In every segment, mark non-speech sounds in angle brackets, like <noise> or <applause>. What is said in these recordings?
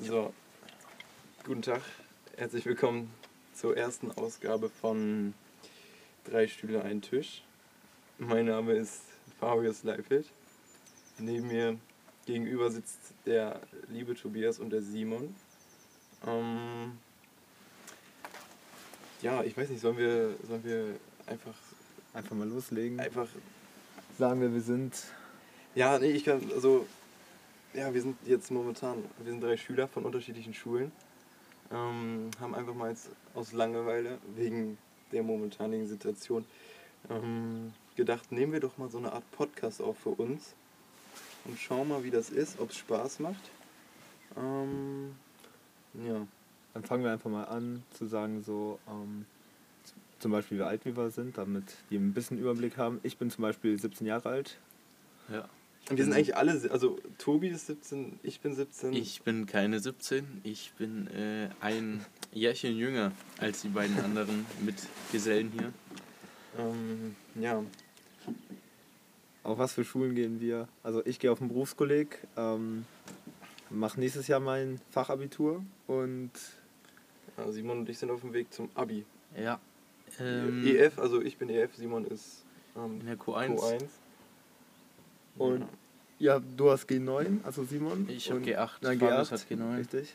So, guten Tag, herzlich willkommen zur ersten Ausgabe von Drei Stühle, ein Tisch. Mein Name ist Fabius Leifeld. Neben mir gegenüber sitzt der liebe Tobias und der Simon. Ähm, ja, ich weiß nicht, sollen wir, sollen wir einfach, Einfach mal loslegen. einfach Sagen wir, wir sind. Ja, nee, ich kann, also, ja, wir sind jetzt momentan, wir sind drei Schüler von unterschiedlichen Schulen. Ähm, haben einfach mal jetzt aus Langeweile, wegen der momentanigen Situation, ähm, gedacht, nehmen wir doch mal so eine Art Podcast auf für uns und schauen mal, wie das ist, ob es Spaß macht. Ähm, ja, Dann fangen wir einfach mal an zu sagen, so ähm, zum Beispiel, wie alt wir sind, damit die ein bisschen Überblick haben. Ich bin zum Beispiel 17 Jahre alt. Ja. Wir sind eigentlich alle, also Tobi ist 17, ich bin 17. Ich bin keine 17, ich bin äh, ein Jährchen jünger als die beiden anderen <laughs> Mitgesellen hier. Ähm, ja, Auf was für Schulen gehen wir? Also ich gehe auf ein Berufskolleg, ähm, mache nächstes Jahr mein Fachabitur und ja, Simon und ich sind auf dem Weg zum Abi. Ja. Ähm, EF, also ich bin EF, Simon ist ähm, in der Q1. Q1. Und ja, du hast G9, also Simon. Ich hab und- G8, Nein, Fabius G8, hat G9. Richtig.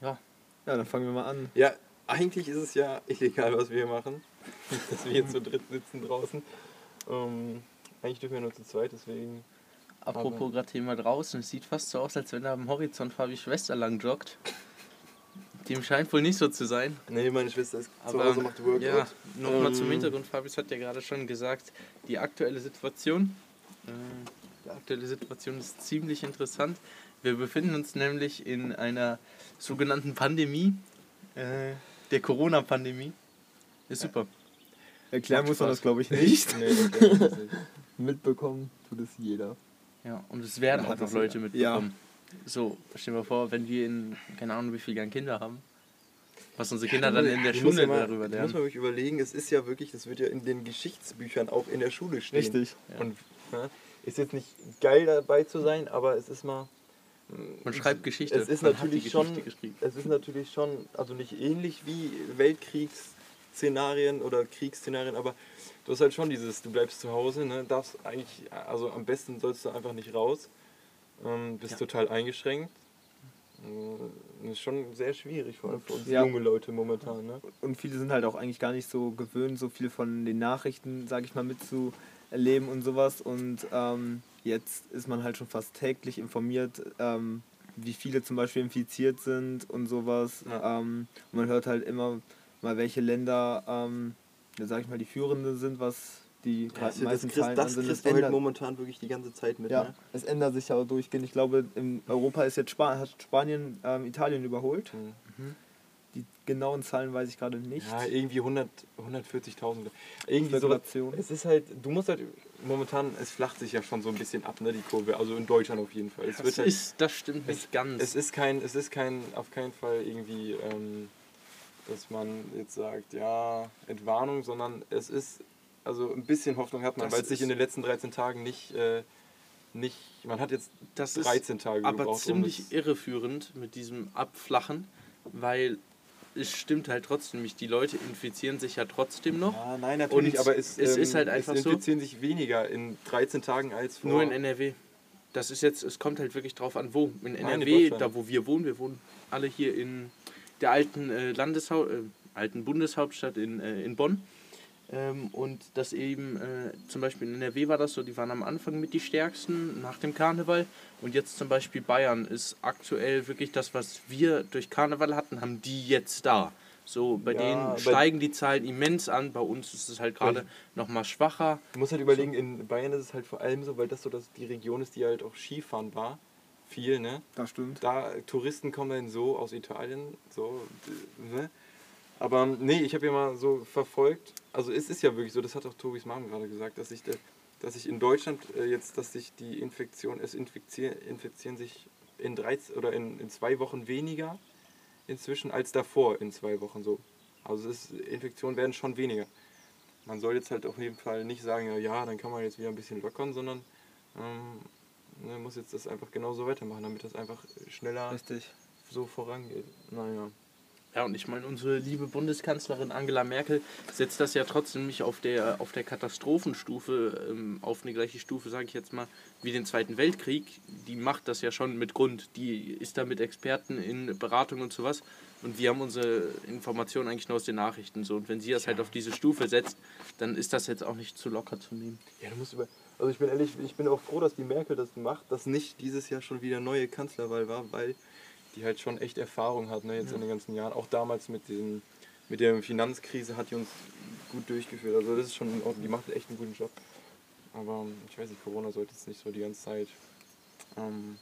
Ja. Ja, dann fangen wir mal an. Ja, eigentlich ist es ja <laughs> illegal, was wir hier machen. <laughs> Dass wir hier zu dritt sitzen draußen. Ähm, eigentlich dürfen wir nur zu zweit, deswegen. Apropos gerade Thema draußen, es sieht fast so aus, als wenn da am Horizont Fabi Schwester lang joggt. Dem scheint wohl nicht so zu sein. Nee, meine Schwester ist zu Aber Hause, macht Workout. ja, nochmal Ähm, zum Hintergrund, Fabius hat ja gerade schon gesagt, die aktuelle Situation. Die aktuelle Situation ist ziemlich interessant. Wir befinden uns nämlich in einer sogenannten Pandemie, äh, der Corona-Pandemie. Ist super. Erklären Macht muss man Spaß. das, glaube ich, nicht. Nee, nicht. <laughs> Mitbekommen tut es jeder. Ja, und es werden Ja, auch noch Leute ja. mitbekommen. So, stell dir mal vor, wenn wir in, keine Ahnung, wie viele Jahren Kinder haben, was unsere Kinder dann in der Schule ja mal, darüber Du musst mal lernen. wirklich überlegen, es ist ja wirklich, das wird ja in den Geschichtsbüchern auch in der Schule stehen. Richtig. Ja. Und ja, ist jetzt nicht geil dabei zu sein, aber es ist mal. Man schreibt Geschichte. Es ist Man hat die natürlich Geschichte schon, geschrieben. es ist natürlich schon, also nicht ähnlich wie Weltkriegsszenarien oder Kriegsszenarien, aber du hast halt schon dieses, du bleibst zu Hause, ne, darfst eigentlich, also am besten sollst du einfach nicht raus, ähm, bist Ja. total eingeschränkt. Ähm, ist schon sehr schwierig, vor allem für uns Ja. junge Leute momentan. Ne? Und viele sind halt auch eigentlich gar nicht so gewöhnt, so viel von den Nachrichten, sage ich mal, mitzuerleben und sowas. Und ähm, jetzt ist man halt schon fast täglich informiert, ähm, wie viele zum Beispiel infiziert sind und sowas. Ja. Ähm, und man hört halt immer mal, welche Länder, ähm, ja, sag ich mal, die führende sind, was die Das, gra- das, meisten kriegst, Zahlen das kriegst du halt momentan wirklich die ganze Zeit mit. ja, Ne? es ändert sich ja auch durchgehend. Ich glaube, in Europa ist jetzt Spa hat Spanien ähm, Italien überholt. Mhm. Die genauen Zahlen weiß ich gerade nicht. Ja, irgendwie 100 140.000. Irgendwie. Spekulation. Es ist halt, du musst halt, momentan, es flacht sich ja schon so ein bisschen ab, ne, die Kurve. Also in Deutschland auf jeden Fall. Es, wird Das, halt, ist, das stimmt nicht ganz. es ist kein, es ist kein, auf keinen Fall irgendwie, ähm, dass man jetzt sagt, ja, Entwarnung, sondern es ist, also ein bisschen Hoffnung hat man, weil es sich in den letzten 13 Tagen nicht, äh, nicht, man hat jetzt das ist 13 Tage aber gebraucht. um ziemlich das- irreführend mit diesem Abflachen, weil es stimmt halt trotzdem nicht. Die Leute infizieren sich ja trotzdem noch. Ja, nein, natürlich, Und aber es, es ähm, ist halt einfach es so- infizieren sich weniger in 13 Tagen als vor. Nur in NRW. Das ist jetzt, es kommt halt wirklich drauf an, wo. In NRW, da wo wir wohnen, wir wohnen alle hier in der alten äh, Landeshau äh, alten Bundeshauptstadt in, äh, in Bonn. Ähm, und das eben, äh, zum Beispiel in NRW war das so, die waren am Anfang mit die stärksten nach dem Karneval. Und jetzt zum Beispiel Bayern ist aktuell wirklich das, was wir durch Karneval hatten, haben die jetzt da. So, bei Ja, denen bei- steigen die Zahlen immens an, bei uns ist es halt gerade nochmal schwacher. Du musst halt überlegen, in Bayern ist es halt vor allem so, weil das so das die Region ist, die halt auch Skifahren war. Viel, ne? Das stimmt. Da Touristen kommen dann so aus Italien, so, ne? Aber nee, ich habe ja mal so verfolgt, also es ist ja wirklich so, das hat auch Tobis Mom gerade gesagt, dass sich, dass sich in Deutschland äh, jetzt, dass sich die Infektion, es infizieren, infizieren sich in, 13, oder in, in zwei Wochen weniger inzwischen als davor in zwei Wochen so. Also es ist, Infektionen werden schon weniger. Man soll jetzt halt auf jeden Fall nicht sagen, ja, ja dann kann man jetzt wieder ein bisschen lockern, sondern ähm, ne, muss jetzt das einfach genauso weitermachen, damit das einfach schneller Richtig. so vorangeht. Naja. Ja, und ich meine, unsere liebe Bundeskanzlerin Angela Merkel setzt das ja trotzdem nicht auf der, auf der Katastrophenstufe, ähm, auf eine gleiche Stufe, sage ich jetzt mal, wie den Zweiten Weltkrieg. Die macht das ja schon mit Grund. Die ist da mit Experten in Beratung und sowas. Und wir haben unsere Informationen eigentlich nur aus den Nachrichten. So. Und wenn sie das halt auf diese Stufe setzt, dann ist das jetzt auch nicht zu locker zu nehmen. Ja, du musst über. Also ich bin ehrlich, ich bin auch froh, dass die Merkel das macht, dass nicht dieses Jahr schon wieder neue Kanzlerwahl war, weil die halt schon echt Erfahrung hat, ne, jetzt Ja. in den ganzen Jahren. Auch damals mit den, mit der Finanzkrise hat die uns gut durchgeführt. Also das ist schon die macht echt einen guten Job. Aber ich weiß nicht, Corona sollte jetzt nicht so die ganze Zeit ähm,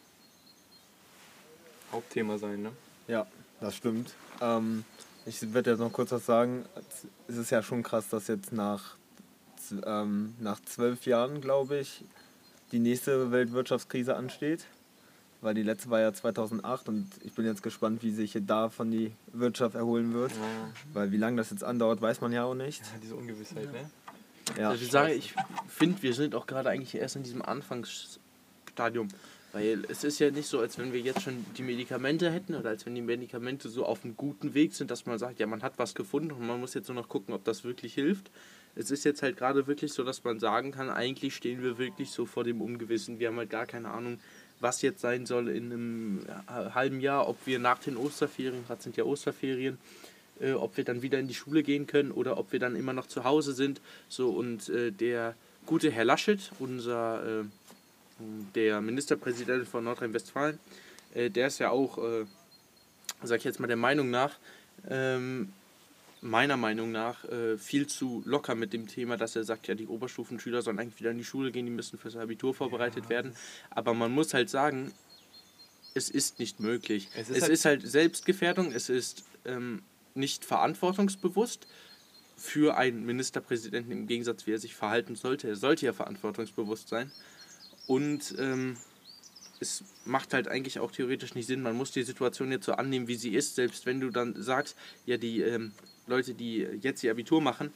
Hauptthema sein, ne? Ja, das stimmt. Ähm, ich werde jetzt noch kurz was sagen. Es ist ja schon krass, dass jetzt nach, ähm, nach zwölf Jahren, glaube ich, die nächste Weltwirtschaftskrise ansteht. Weil die letzte war ja 2008 und ich bin jetzt gespannt, wie sich davon die Wirtschaft erholen wird. Ja, Weil wie lange das jetzt andauert, weiß man ja auch nicht. ja diese Ungewissheit, ne? Ja, also ich sage, ich finde, wir sind auch gerade eigentlich erst in diesem Anfangsstadium. Weil es ist ja nicht so, als wenn wir jetzt schon die Medikamente hätten oder als wenn die Medikamente so auf einem guten Weg sind, dass man sagt, ja, man hat was gefunden und man muss jetzt nur noch gucken, ob das wirklich hilft. Es ist jetzt halt gerade wirklich so, dass man sagen kann, eigentlich stehen wir wirklich so vor dem Ungewissen. Wir haben halt gar keine Ahnung, was jetzt sein soll in einem halben Jahr, ob wir nach den Osterferien, gerade sind ja Osterferien, äh, ob wir dann wieder in die Schule gehen können oder ob wir dann immer noch zu Hause sind. So und äh, der gute Herr Laschet, unser äh, der Ministerpräsident von Nordrhein-Westfalen, äh, der ist ja auch, äh, sag ich jetzt mal der Meinung nach, ähm, meiner Meinung nach äh, viel zu locker mit dem Thema, dass er sagt, ja, die Oberstufenschüler sollen eigentlich wieder in die Schule gehen, die müssen fürs Abitur vorbereitet werden. Aber man muss halt sagen, es ist nicht möglich. Es Es ist ist, halt- halt, Selbstgefährdung, es ist ähm, nicht verantwortungsbewusst für einen Ministerpräsidenten im Gegensatz, wie er sich verhalten sollte. Er sollte ja verantwortungsbewusst sein. Und ähm, es macht halt eigentlich auch theoretisch nicht Sinn. Man muss die Situation jetzt so annehmen, wie sie ist. Selbst wenn du dann sagst, ja, die ähm, Leute, die jetzt ihr Abitur machen,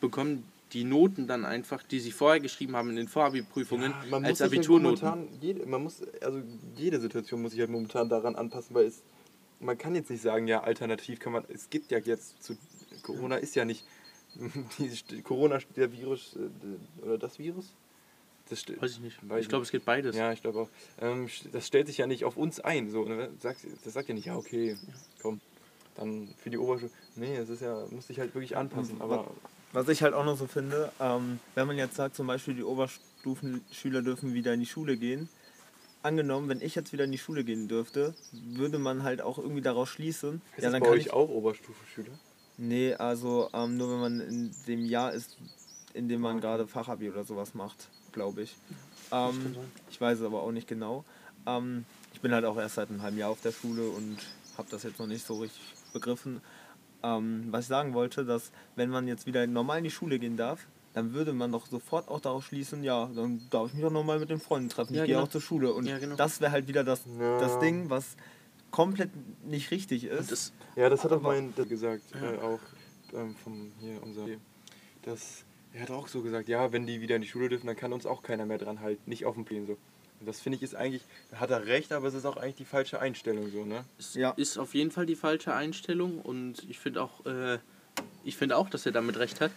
bekommen die Noten dann einfach, die sie vorher geschrieben haben in den Vorabiprüfungen, man als halt Abiturnoten. momentan, jede, man muss, also jede Situation muss sich halt momentan daran anpassen, weil es, man kann jetzt nicht sagen, ja, alternativ kann man, es gibt ja jetzt zu, Corona ist ja nicht, <laughs> die, Corona, der Virus, äh, oder das Virus? Das Weiß ich nicht. Ich glaube, es geht beides. Ja, ich glaube auch. Ähm, das stellt sich ja nicht auf uns ein. So, ne? Sagt- Das sagt ja nicht, ja, okay, komm, dann für die Oberschule. Nee, es ist ja, muss sich halt wirklich anpassen. Aber Was ich halt auch noch so finde, ähm, wenn man jetzt sagt, zum Beispiel die Oberstufenschüler dürfen wieder in die Schule gehen, angenommen, wenn ich jetzt wieder in die Schule gehen dürfte, würde man halt auch irgendwie daraus schließen, ist ja, dann bei kann euch ich, auch Oberstufenschüler? nee, also ähm, nur wenn man in dem Jahr ist, in dem man Okay. gerade Fachabi oder sowas macht, glaube ich. Ähm, ich weiß es aber auch nicht genau. Ähm, ich bin halt auch erst seit einem halben Jahr auf der Schule und habe das jetzt noch nicht so richtig begriffen. Ähm, was ich sagen wollte, dass wenn man jetzt wieder normal in die Schule gehen darf, dann würde man doch sofort auch darauf schließen, ja, dann darf ich mich auch nochmal mit den Freunden treffen. Ja, ich gehe genau. auch zur Schule. Und Ja, genau. das wäre halt wieder das, Ja. das Ding, was komplett nicht richtig ist. Das, Ja, das hat auch mein das gesagt, Ja. äh, auch ähm, vom hier unser. Das, er hat auch so gesagt, ja, wenn die wieder in die Schule dürfen, dann kann uns auch keiner mehr dran halten, nicht auf dem Plan so. Und das finde ich ist eigentlich, da hat er recht, aber es ist auch eigentlich die falsche Einstellung so, ne? Es Ja. ist auf jeden Fall die falsche Einstellung und ich finde auch, äh, ich finde auch, dass er damit recht hat.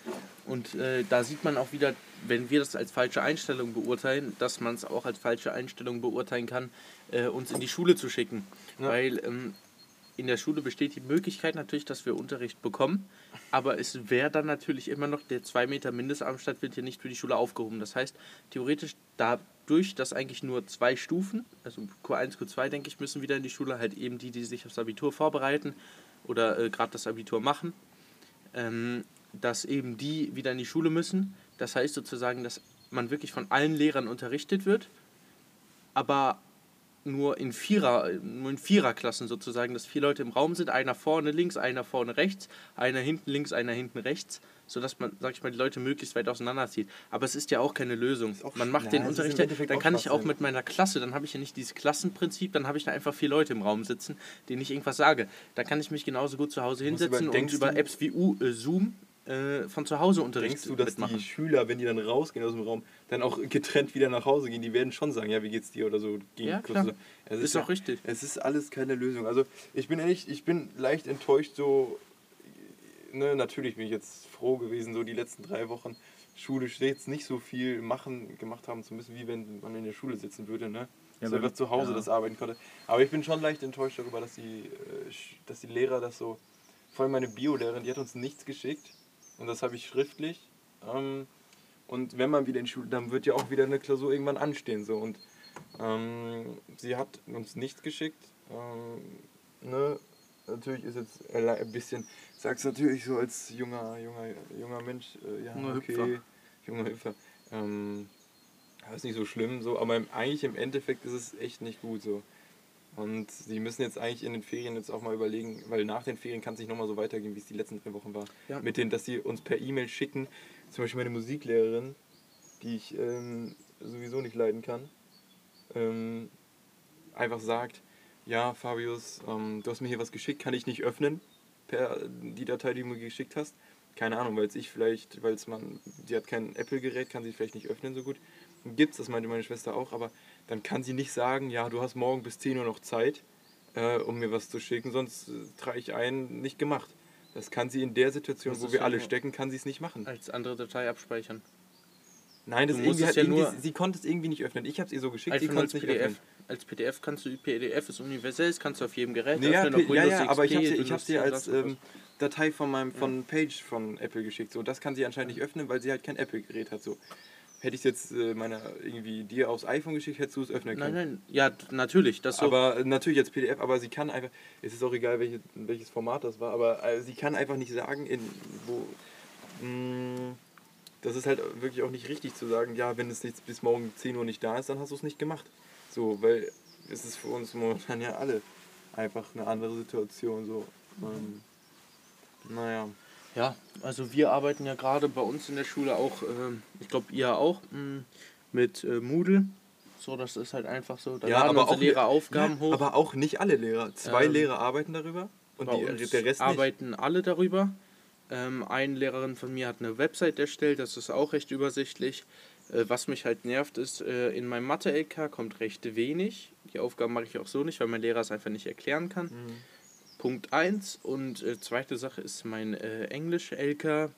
Und äh, da sieht man auch wieder, wenn wir das als falsche Einstellung beurteilen, dass man es auch als falsche Einstellung beurteilen kann, äh, uns in die Schule zu schicken. Ja. Weil ähm, in der Schule besteht die Möglichkeit natürlich, dass wir Unterricht bekommen, aber es wäre dann natürlich immer noch, der 2 Meter Mindestabstand wird hier nicht für die Schule aufgehoben. Das heißt, theoretisch dadurch, dass eigentlich nur zwei Stufen, also Q1, Q2, denke ich, müssen wieder in die Schule, halt eben die, die sich aufs Abitur vorbereiten oder äh, gerade das Abitur machen, ähm, dass eben die wieder in die Schule müssen. Das heißt sozusagen, dass man wirklich von allen Lehrern unterrichtet wird, aber nur in Vierer, nur in Viererklassen sozusagen, dass vier Leute im Raum sind, einer vorne links, einer vorne rechts, einer hinten links, einer hinten rechts, sodass man, sag ich mal, die Leute möglichst weit auseinanderzieht. Aber es ist ja auch keine Lösung. Ist auch man macht Ja, den ist Unterricht, ja- dann kann ich auch mit meiner Klasse, dann habe ich ja nicht dieses Klassenprinzip, dann habe ich da einfach vier Leute im Raum sitzen, denen ich irgendwas sage. Da kann ich mich genauso gut zu Hause hinsetzen über- und über Apps wie U, äh, Zoom äh, von zu Hause Unterricht Denkst du, dass mitmachen. die Schüler, wenn die dann rausgehen aus dem Raum, dann auch getrennt wieder nach Hause gehen? Die werden schon sagen, ja, wie geht's dir oder so. Gehen Ja, klar. Es Ist ja, auch richtig. Es ist alles keine Lösung. Also ich bin ehrlich, ich bin leicht enttäuscht, so, ne, natürlich bin ich jetzt froh gewesen, so die letzten drei Wochen Schule jetzt nicht so viel machen, gemacht haben zu müssen, wie wenn man in der Schule sitzen würde, ne? Ja, weil- einfach zu Hause ja. das arbeiten konnte. Aber ich bin schon leicht enttäuscht darüber, dass die, äh, dass die Lehrer das so, vor allem meine Biolehrerin, die hat uns nichts geschickt und das habe ich schriftlich. Ähm, und wenn man wieder in die Schule, dann wird ja auch wieder eine Klausur irgendwann anstehen. So. Und ähm, sie hat uns nichts geschickt. Ähm, ne? Natürlich ist jetzt ein bisschen, sag's natürlich so als junger, junger, junger Mensch, äh, ja, Junger okay, Hüpfer. junger Hüpfer. Ähm, ja, ist nicht so schlimm, so, aber im, eigentlich im Endeffekt ist es echt nicht gut so. Und sie müssen jetzt eigentlich in den Ferien jetzt auch mal überlegen, weil nach den Ferien kann es nicht nochmal so weitergehen, wie es die letzten drei Wochen war. Ja. Mit denen, dass sie uns per E-Mail schicken, zum Beispiel meine Musiklehrerin, die ich ähm, sowieso nicht leiden kann, ähm, einfach sagt, ja Fabius, ähm, du hast mir hier was geschickt, kann ich nicht öffnen, per die Datei, die du mir geschickt hast. Keine Ahnung, weil es ich vielleicht, weil es man, die hat kein Apple-Gerät, kann sie vielleicht nicht öffnen so gut. Gibt's, das meinte meine Schwester auch, aber dann kann sie nicht sagen, ja, du hast morgen bis 10 Uhr noch Zeit, äh, um mir was zu schicken, sonst äh, trage ich ein, nicht gemacht. Das kann sie in der Situation, wo wir alle stecken, kann sie es nicht machen. Als andere Datei abspeichern. Nein, das irgendwie es ja irgendwie, nur- sie konnte es irgendwie nicht öffnen. Ich habe es ihr so geschickt, sie konnte es nicht PDF. öffnen. Als PDF kannst du, die PDF ist universell, das kannst du auf jedem Gerät Nee, ja, öffnen, ja, Windows ja, aber ich XP, habe sie, ich Windows hab sie 10, als ähm, Datei von meinem von Page von Apple geschickt. So, das kann sie anscheinend nicht öffnen, weil sie halt kein Apple-Gerät hat. So. Hätte ich jetzt äh, meiner irgendwie dir aufs iPhone geschickt, hättest du es öffnen Nein, können. nein, ja, d- natürlich. Das so, Aber äh, natürlich jetzt PDF, aber sie kann einfach, es ist auch egal, welche, welches Format das war, aber äh, sie kann einfach nicht sagen, in wo. Mh, das ist halt wirklich auch nicht richtig zu sagen, ja, wenn es jetzt bis morgen 10 Uhr nicht da ist, dann hast du es nicht gemacht. So, weil es ist für uns momentan ja alle einfach eine andere Situation. So. Ähm, naja. Ja, also wir arbeiten ja gerade bei uns in der Schule auch, ähm, ich glaube ihr auch, mh, mit äh, Moodle. So, das ist halt einfach so. Da laden unsere Lehrer Aufgaben ja, hoch. Aber auch nicht alle Lehrer. Zwei Ähm, Lehrer arbeiten darüber und die, der Rest nicht. arbeiten alle darüber. Ähm, eine Lehrerin von mir hat eine Website erstellt, das ist auch recht übersichtlich. Äh, was mich halt nervt, ist, äh, in meinem Mathe-LK kommt recht wenig. Die Aufgaben mache ich auch so nicht, weil mein Lehrer es einfach nicht erklären kann. Mhm. Punkt 1. Und äh, zweite Sache ist mein äh, Englisch-LK. Äh,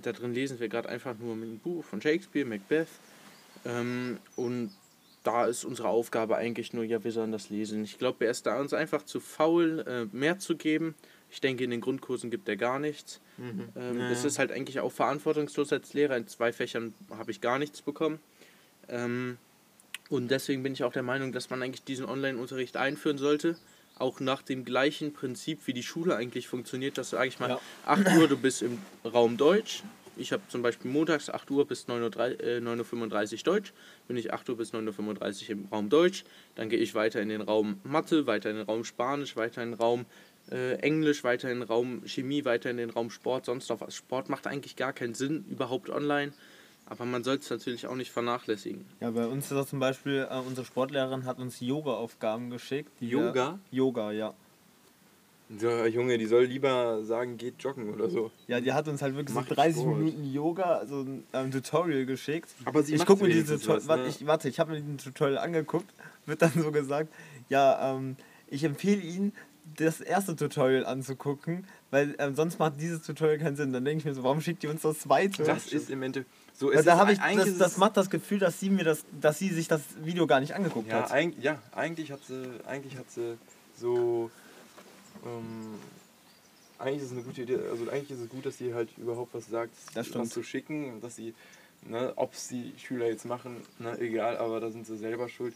da drin lesen wir gerade einfach nur ein Buch von Shakespeare, Macbeth. Ähm, und da ist unsere Aufgabe eigentlich nur, ja, wir sollen das lesen. Ich glaube, er ist da uns einfach zu faul, äh, mehr zu geben. Ich denke, in den Grundkursen gibt er gar nichts. Mhm. Ähm, Ja, Es ist halt eigentlich auch verantwortungslos als Lehrer. In zwei Fächern habe ich gar nichts bekommen. Ähm, und deswegen bin ich auch der Meinung, dass man eigentlich diesen Online-Unterricht einführen sollte. Auch nach dem gleichen Prinzip, wie die Schule eigentlich funktioniert. Dass, sage ich mal, Ja. 8 Uhr, du bist im Raum Deutsch. Ich habe zum Beispiel montags 8 Uhr bis 9.35 Uhr, äh, 9.35 Uhr Deutsch. Bin ich 8 Uhr bis 9.35 Uhr im Raum Deutsch. Dann gehe ich weiter in den Raum Mathe, weiter in den Raum Spanisch, weiter in den Raum äh, Englisch, weiter in den Raum Chemie, weiter in den Raum Sport, sonst noch was. Sport macht eigentlich gar keinen Sinn, überhaupt online. Aber man sollte es natürlich auch nicht vernachlässigen. Ja, bei uns ist das zum Beispiel, äh, unsere Sportlehrerin hat uns Yoga-Aufgaben geschickt. die Yoga? Wir, Yoga, ja. So, Junge, die soll lieber sagen, geht joggen oder so. Ja, die hat uns halt wirklich Macht so 30 Sport. Minuten Yoga, also ein ähm, Tutorial geschickt. Aber sie ich guck mir Tutorial, was, warte, ne? ich, warte, ich habe mir den Tutorial angeguckt, <laughs> wird dann so gesagt, ja, ähm, ich empfehle Ihnen, das erste Tutorial anzugucken, weil ähm, sonst macht dieses Tutorial keinen Sinn. Dann denke ich mir so, warum schickt die uns das zweite? Das ist im Endeffekt. So ist da es habe ich, eigentlich das, das es- macht das Gefühl, dass sie mir das, dass sie sich das Video gar nicht angeguckt Ja, hat. eig ja, eigentlich hat sie, eigentlich hat sie so, ähm, eigentlich ist es eine gute Idee, also eigentlich ist es gut, dass sie halt überhaupt was sagt, Das was zu schicken, dass sie, ne, ob es die Schüler jetzt machen, ne, egal, aber da sind sie selber schuld.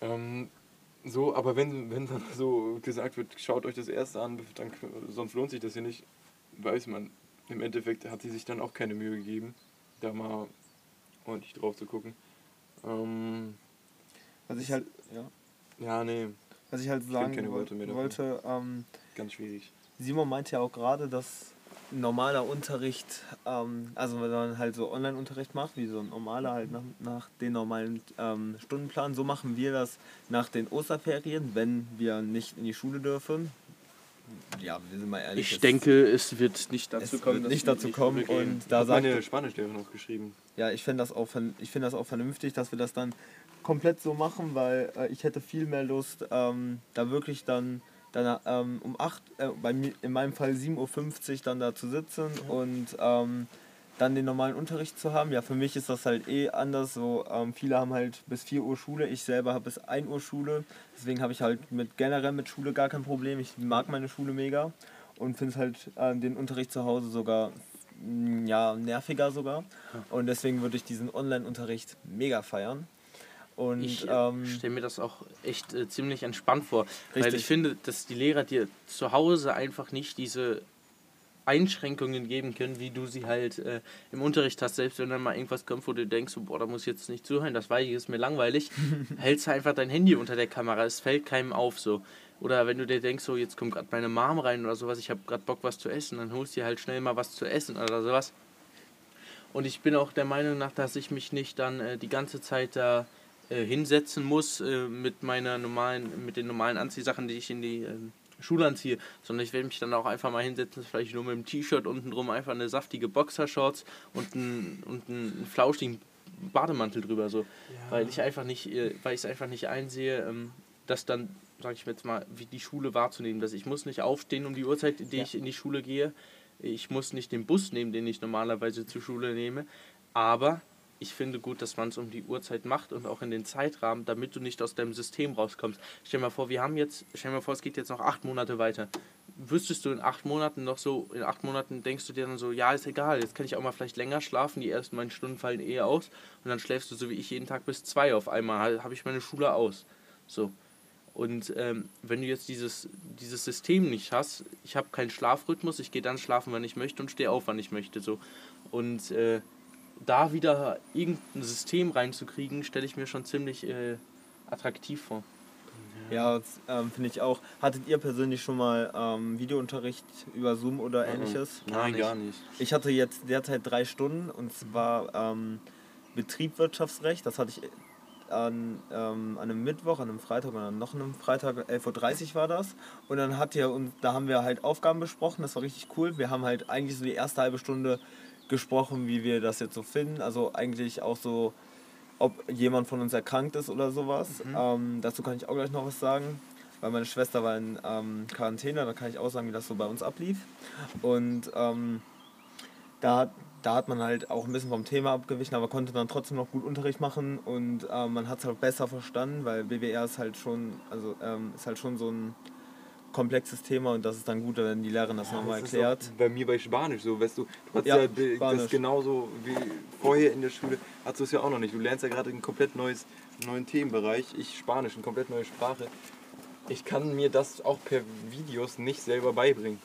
Ähm, so, aber wenn, wenn dann so gesagt wird, schaut euch das erste an, dann, sonst lohnt sich das hier nicht, weiß man, im Endeffekt hat sie sich dann auch keine Mühe gegeben, da mal ordentlich drauf zu gucken. Ähm, Was ich halt, ja, ja, nee, was ich halt sagen dafür. wollte, ähm, ganz schwierig. Simon meinte ja auch gerade, dass normaler Unterricht, ähm, also wenn man halt so Online-Unterricht macht, wie so ein normaler halt nach, nach den normalen ähm, Stundenplan, so machen wir das nach den Osterferien, wenn wir nicht in die Schule dürfen. ja, wir sind mal ehrlich. Ich es- denke, es wird nicht dazu es kommen. wird dass nicht wir dazu kommen und da sagt meine Spanischlehrerin auch geschrieben. Ja, ich finde das, auch ich das auch vernünftig, dass wir das dann komplett so machen, weil äh, ich hätte viel mehr Lust, ähm, da wirklich dann, dann ähm, um 8, äh, bei mir, in meinem Fall 7.50 Uhr dann da zu sitzen und ähm, dann den normalen Unterricht zu haben. Ja, für mich ist das halt eh anders. So, ähm, viele haben halt bis 4 Uhr Schule, ich selber habe bis 1 Uhr Schule. Deswegen habe ich halt mit generell mit Schule gar kein Problem. Ich mag meine Schule mega und finde halt ähm, den Unterricht zu Hause sogar mm, ja, nerviger sogar. Und deswegen würde ich diesen Online-Unterricht mega feiern. Und Ich ähm, stelle mir das auch echt äh, ziemlich entspannt vor, weil Richtig. ich finde, dass die Lehrer dir zu Hause einfach nicht diese Einschränkungen geben können, wie du sie halt äh, im Unterricht hast. Selbst wenn dann mal irgendwas kommt, wo du denkst, boah, da muss ich jetzt nicht zuhören, das weiß ich, ist mir langweilig, <laughs> hältst du einfach dein Handy unter der Kamera, es fällt keinem auf so. Oder wenn du dir denkst, so jetzt kommt gerade meine Mom rein oder sowas, ich habe gerade Bock was zu essen, dann holst du dir halt schnell mal was zu essen oder sowas. Und ich bin auch der Meinung nach, dass ich mich nicht dann äh, die ganze Zeit da äh, hinsetzen muss äh, mit meiner normalen, mit den normalen Anziehsachen, die ich in die ähm, Schule anziehe, sondern ich werde mich dann auch einfach mal hinsetzen, vielleicht nur mit dem T-Shirt unten drum, einfach eine saftige Boxershorts und einen und einen flauschigen Bademantel drüber so, weil ich einfach nicht, äh, weil ich es einfach nicht einsehe, ähm, dass dann, sage ich mir jetzt mal, wie die Schule wahrzunehmen, dass ich muss nicht aufstehen um die Uhrzeit, in die Ja. ich in die Schule gehe, ich muss nicht den Bus nehmen, den ich normalerweise zur Schule nehme, aber ich finde gut, dass man es um die Uhrzeit macht und auch in den Zeitrahmen, damit du nicht aus deinem System rauskommst. Stell dir mal vor, wir haben jetzt, stell mal vor, es geht jetzt noch acht Monate weiter. Wüsstest du in acht Monaten noch so, in acht Monaten denkst du dir dann so, ja, ist egal, jetzt kann ich auch mal vielleicht länger schlafen, die ersten beiden Stunden fallen eh aus und dann schläfst du so wie ich jeden Tag bis zwei auf einmal, habe ich meine Schule aus. So. Und ähm, wenn du jetzt dieses, dieses System nicht hast, ich habe keinen Schlafrhythmus, ich gehe dann schlafen, wann ich möchte und stehe auf, wann ich möchte. So. Und äh, da wieder irgendein System reinzukriegen, stelle ich mir schon ziemlich äh, attraktiv vor. ja, das, ähm, finde ich auch. Hattet ihr persönlich schon mal ähm, Videounterricht über Zoom oder ähnliches? Nein, nicht. gar nicht. Ich hatte jetzt derzeit drei Stunden und zwar ähm, Betriebswirtschaftsrecht. Das hatte ich an, ähm, an einem Mittwoch, an einem Freitag und an noch einem Freitag, 11.30 Uhr war das. Und dann hat ihr uns, da haben wir halt Aufgaben besprochen, das war richtig cool. Wir haben halt eigentlich so die erste halbe Stunde gesprochen, wie wir das jetzt so finden. Also eigentlich auch so, ob jemand von uns erkrankt ist oder sowas. Ähm, dazu kann ich auch gleich noch was sagen. Weil meine Schwester war in ähm, Quarantäne, da kann ich auch sagen, wie das so bei uns ablief. Und ähm, da, hat- da hat man halt auch ein bisschen vom Thema abgewichen, aber konnte dann trotzdem noch gut Unterricht machen und ähm, man hat es halt besser verstanden, weil BWR ist halt schon, also ähm, ist halt schon so ein komplexes Thema und das ist dann gut, wenn die Lehrerin das nochmal Das ist erklärt. auch bei mir bei Spanisch so, weißt du, du hast Ja, ja, das genauso wie vorher in der Schule, hast du es ja auch noch nicht. Du lernst ja gerade ein komplett neues, neuen Themenbereich. Ich Spanisch, eine komplett neue Sprache. Ich kann mir das auch per Videos nicht selber beibringen.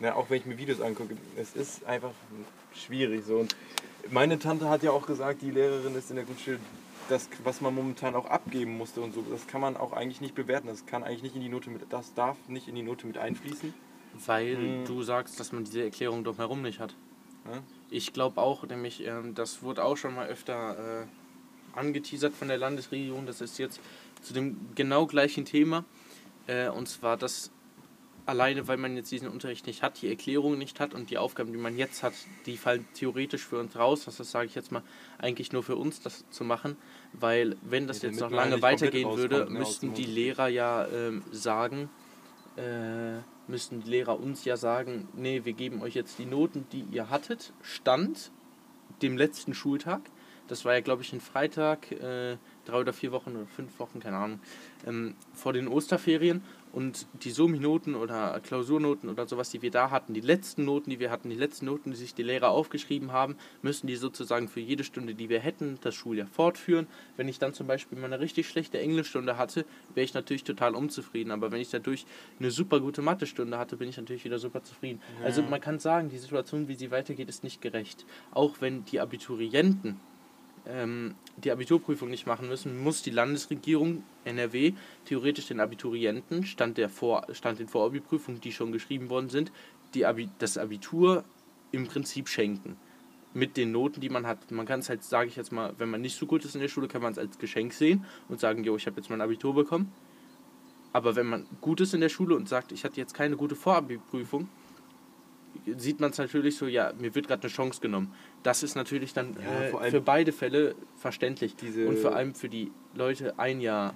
Ja, auch wenn ich mir Videos angucke, es ist einfach schwierig so. Und meine Tante hat ja auch gesagt, die Lehrerin ist in der Grundschule, das, was man momentan auch abgeben musste und so, das kann man auch eigentlich nicht bewerten. Das kann eigentlich nicht in die Note mit, das darf nicht in die Note mit einfließen. Weil Hm. du sagst, dass man diese Erklärung drumherum nicht hat. Ja? Ich glaube auch, nämlich, ähm, das wurde auch schon mal öfter äh, angeteasert von der Landesregierung, das ist jetzt zu dem genau gleichen Thema. Äh, und zwar, dass alleine, weil man jetzt diesen Unterricht nicht hat, die Erklärung nicht hat und die Aufgaben, die man jetzt hat, die fallen theoretisch für uns raus. Das, das sage ich jetzt mal eigentlich nur für uns, das zu machen. Weil wenn das Ja, jetzt noch lange weitergehen würde, ne, müssten die. Lehrer ja ähm, sagen, äh, müssten die Lehrer uns ja sagen, nee, wir geben euch jetzt die Noten, die ihr hattet, Stand dem letzten Schultag. Das war ja, glaube ich, ein Freitag, äh, drei oder vier Wochen oder fünf Wochen, keine Ahnung, ähm, vor den Osterferien. Und die Somi-Noten oder Klausurnoten oder sowas, die wir da hatten, die letzten Noten, die wir hatten, die letzten Noten, die sich die Lehrer aufgeschrieben haben, müssen die sozusagen für jede Stunde, die wir hätten, das Schuljahr fortführen. Wenn ich dann zum Beispiel mal eine richtig schlechte Englischstunde hatte, wäre ich natürlich total unzufrieden. Aber wenn ich dadurch eine super gute Mathestunde hatte, bin ich natürlich wieder super zufrieden. Also man kann sagen, die Situation, wie sie weitergeht, ist nicht gerecht. Auch wenn die Abiturienten ähm, die Abiturprüfung nicht machen müssen, muss die Landesregierung NRW theoretisch den Abiturienten, Stand, der Vor Stand den Vorabiprüfungen, die schon geschrieben worden sind, die Abi das Abitur im Prinzip schenken. Mit den Noten, die man hat. Man kann es halt, sage ich jetzt mal, wenn man nicht so gut ist in der Schule, kann man es als Geschenk sehen und sagen, jo, ich habe jetzt mein Abitur bekommen. Aber wenn man gut ist in der Schule und sagt, ich hatte jetzt keine gute Vorabi-Prüfung, sieht man es natürlich so, ja, mir wird gerade eine Chance genommen. Das ist natürlich dann Ja, äh, für beide Fälle verständlich. diese- und vor allem für die Leute ein Jahr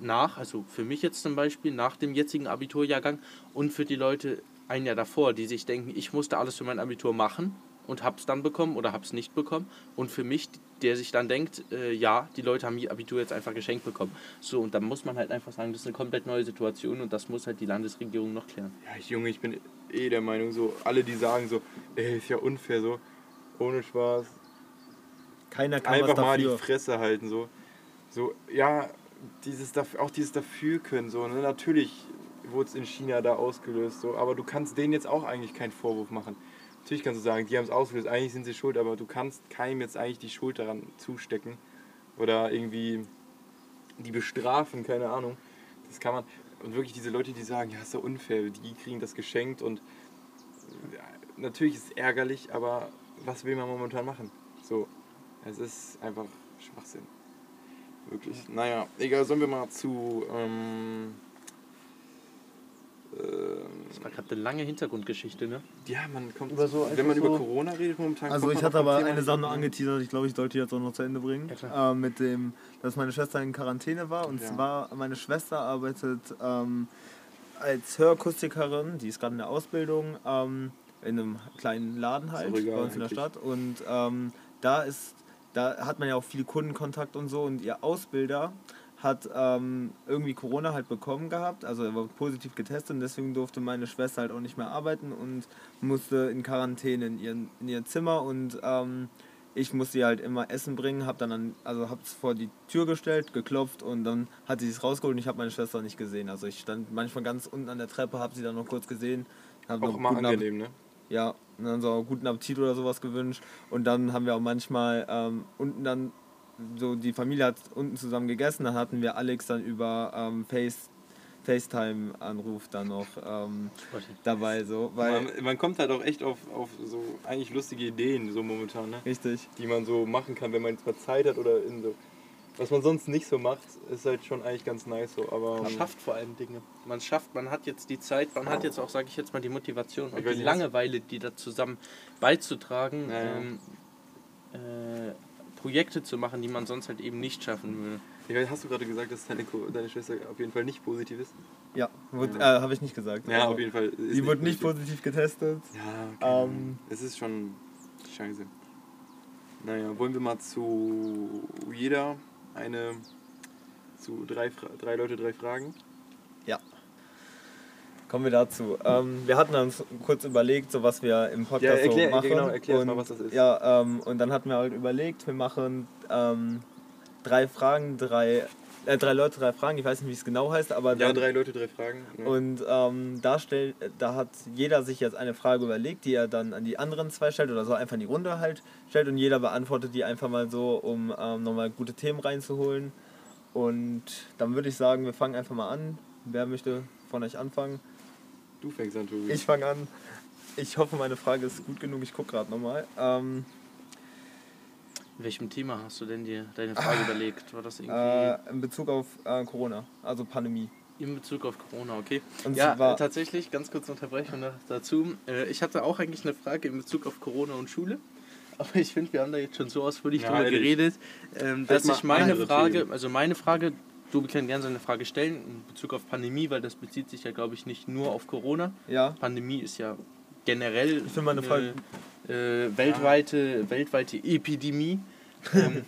nach, also für mich jetzt zum Beispiel, nach dem jetzigen Abiturjahrgang und für die Leute ein Jahr davor, die sich denken, ich musste alles für mein Abitur machen und hab's dann bekommen oder hab's nicht bekommen. Und für mich, der sich dann denkt, äh, ja, die Leute haben ihr Abitur jetzt einfach geschenkt bekommen. So, und dann muss man halt einfach sagen, das ist eine komplett neue Situation und das muss halt die Landesregierung noch klären. Ja, ich, Junge, ich bin eh der Meinung, so, alle, die sagen so, ey, ist ja unfair, so, ohne Spaß, Keiner kann einfach mal die. Fresse halten, so. So, ja, dieses dafür, auch dieses dafür können, so, ne? Natürlich wurde es in China da ausgelöst, so, aber du kannst denen jetzt auch eigentlich keinen Vorwurf machen. Natürlich kannst du sagen, die haben es ausgelöst, eigentlich sind sie schuld, aber du kannst keinem jetzt eigentlich die Schuld daran zustecken oder irgendwie die bestrafen, keine Ahnung. Das kann man. Und wirklich diese Leute, die sagen, ja, ist doch unfair, die kriegen das geschenkt und ja, natürlich ist es ärgerlich, aber was will man momentan machen? So, es ist einfach Schwachsinn. Wirklich. Naja, egal, sollen wir mal zu. Ähm, Das war gerade eine lange Hintergrundgeschichte, ne? ja, man kommt. Über so wenn man einfach über so- Corona redet momentan. Also ich hatte aber Thema eine Sache noch angeteasert, ich glaube, ich sollte die jetzt auch noch zu Ende bringen. Ja, äh, mit dem, dass meine Schwester in Quarantäne war. Und Ja. zwar, meine Schwester arbeitet ähm, als Hörakustikerin, die ist gerade in der Ausbildung, ähm, in einem kleinen Laden halt, egal bei uns in der. Stadt. Und ähm, da ist, da hat man ja auch viel Kundenkontakt und so. Und ihr Ausbilder hat ähm, irgendwie Corona halt bekommen gehabt, also er war positiv getestet und deswegen durfte meine Schwester halt auch nicht mehr arbeiten und musste in Quarantäne in, ihren, in ihr Zimmer und ähm, ich musste ihr halt immer Essen bringen, hab dann an, also hab's vor die Tür gestellt, geklopft und dann hat sie es rausgeholt und ich habe meine Schwester nicht gesehen. Also ich stand manchmal ganz unten an der Treppe, habe sie dann noch kurz gesehen. Hab Auch Ab- angenehm, ne? ja, und dann so guten Appetit oder sowas gewünscht. Und dann haben wir auch manchmal ähm, unten dann, so die Familie hat unten zusammen gegessen, dann hatten wir Alex dann über ähm, Face, FaceTime-Anruf dann noch ähm, dabei, so, weil, Man, man kommt halt auch echt auf, auf so eigentlich lustige Ideen, so momentan, ne? richtig, Die man so machen kann, wenn man jetzt mal Zeit hat oder in so. Was man sonst nicht so macht, ist halt schon eigentlich ganz nice so, aber. Man schafft vor allem Dinge. Man schafft, man hat jetzt die Zeit, man hat jetzt auch, sage ich jetzt mal, die Motivation und die Langeweile, die da zusammen beizutragen, Ja, ja. Ähm, äh, Projekte zu machen, die man sonst halt eben nicht schaffen würde. Ich weiß, hast du gerade gesagt, dass deine, deine Schwester auf jeden Fall nicht positiv ist? ja, Ja. äh, habe ich nicht gesagt. Ja, Also, auf jeden Fall. ist Sie wurde nicht positiv getestet. Ja, okay. Ähm, es ist schon scheiße. Naja, wollen wir mal zu jeder eine. zu drei, drei Leute, drei Fragen? Kommen wir dazu. Ähm, wir hatten uns kurz überlegt, so was wir im Podcast Ja, erklär- so machen. genau, erklär und, mal, was das ist. Ja, ähm, und dann hatten wir halt überlegt, wir machen ähm, drei Fragen, drei, äh, drei Leute, drei Fragen. Ich weiß nicht, wie es genau heißt, aber Ja, dann, drei Leute, drei Fragen. ne? und ähm, da, stellt, da hat jeder sich jetzt eine Frage überlegt, die er dann an die anderen zwei stellt oder so einfach in die Runde halt stellt und jeder beantwortet die einfach mal so, um ähm, nochmal gute Themen reinzuholen. Und dann würde ich sagen, wir fangen einfach mal an. Wer möchte von euch anfangen? Du fängst an, Tobi. Ich fange an. Ich hoffe, meine Frage ist gut genug. Ich gucke gerade nochmal. Ähm, In welchem Thema hast du denn dir deine Frage überlegt? War das irgendwie äh, in Bezug auf äh, Corona, also Pandemie. in Bezug auf Corona, okay? Und ja, äh, tatsächlich, ganz kurz Unterbrechung dazu. Äh, ich hatte auch eigentlich eine Frage in Bezug auf Corona und Schule. <laughs> Aber ich finde, wir haben da jetzt schon so ausführlich Ja, drüber ehrlich. geredet, ähm, Halt dass ich meine Frage, Themen. also meine Frage, du kannst gerne seine Frage stellen in Bezug auf Pandemie, weil das bezieht sich ja, glaube ich, nicht nur auf Corona. Ja, Pandemie ist ja generell Ich meine Frage- eine äh, weltweite, weltweite Epidemie. ähm,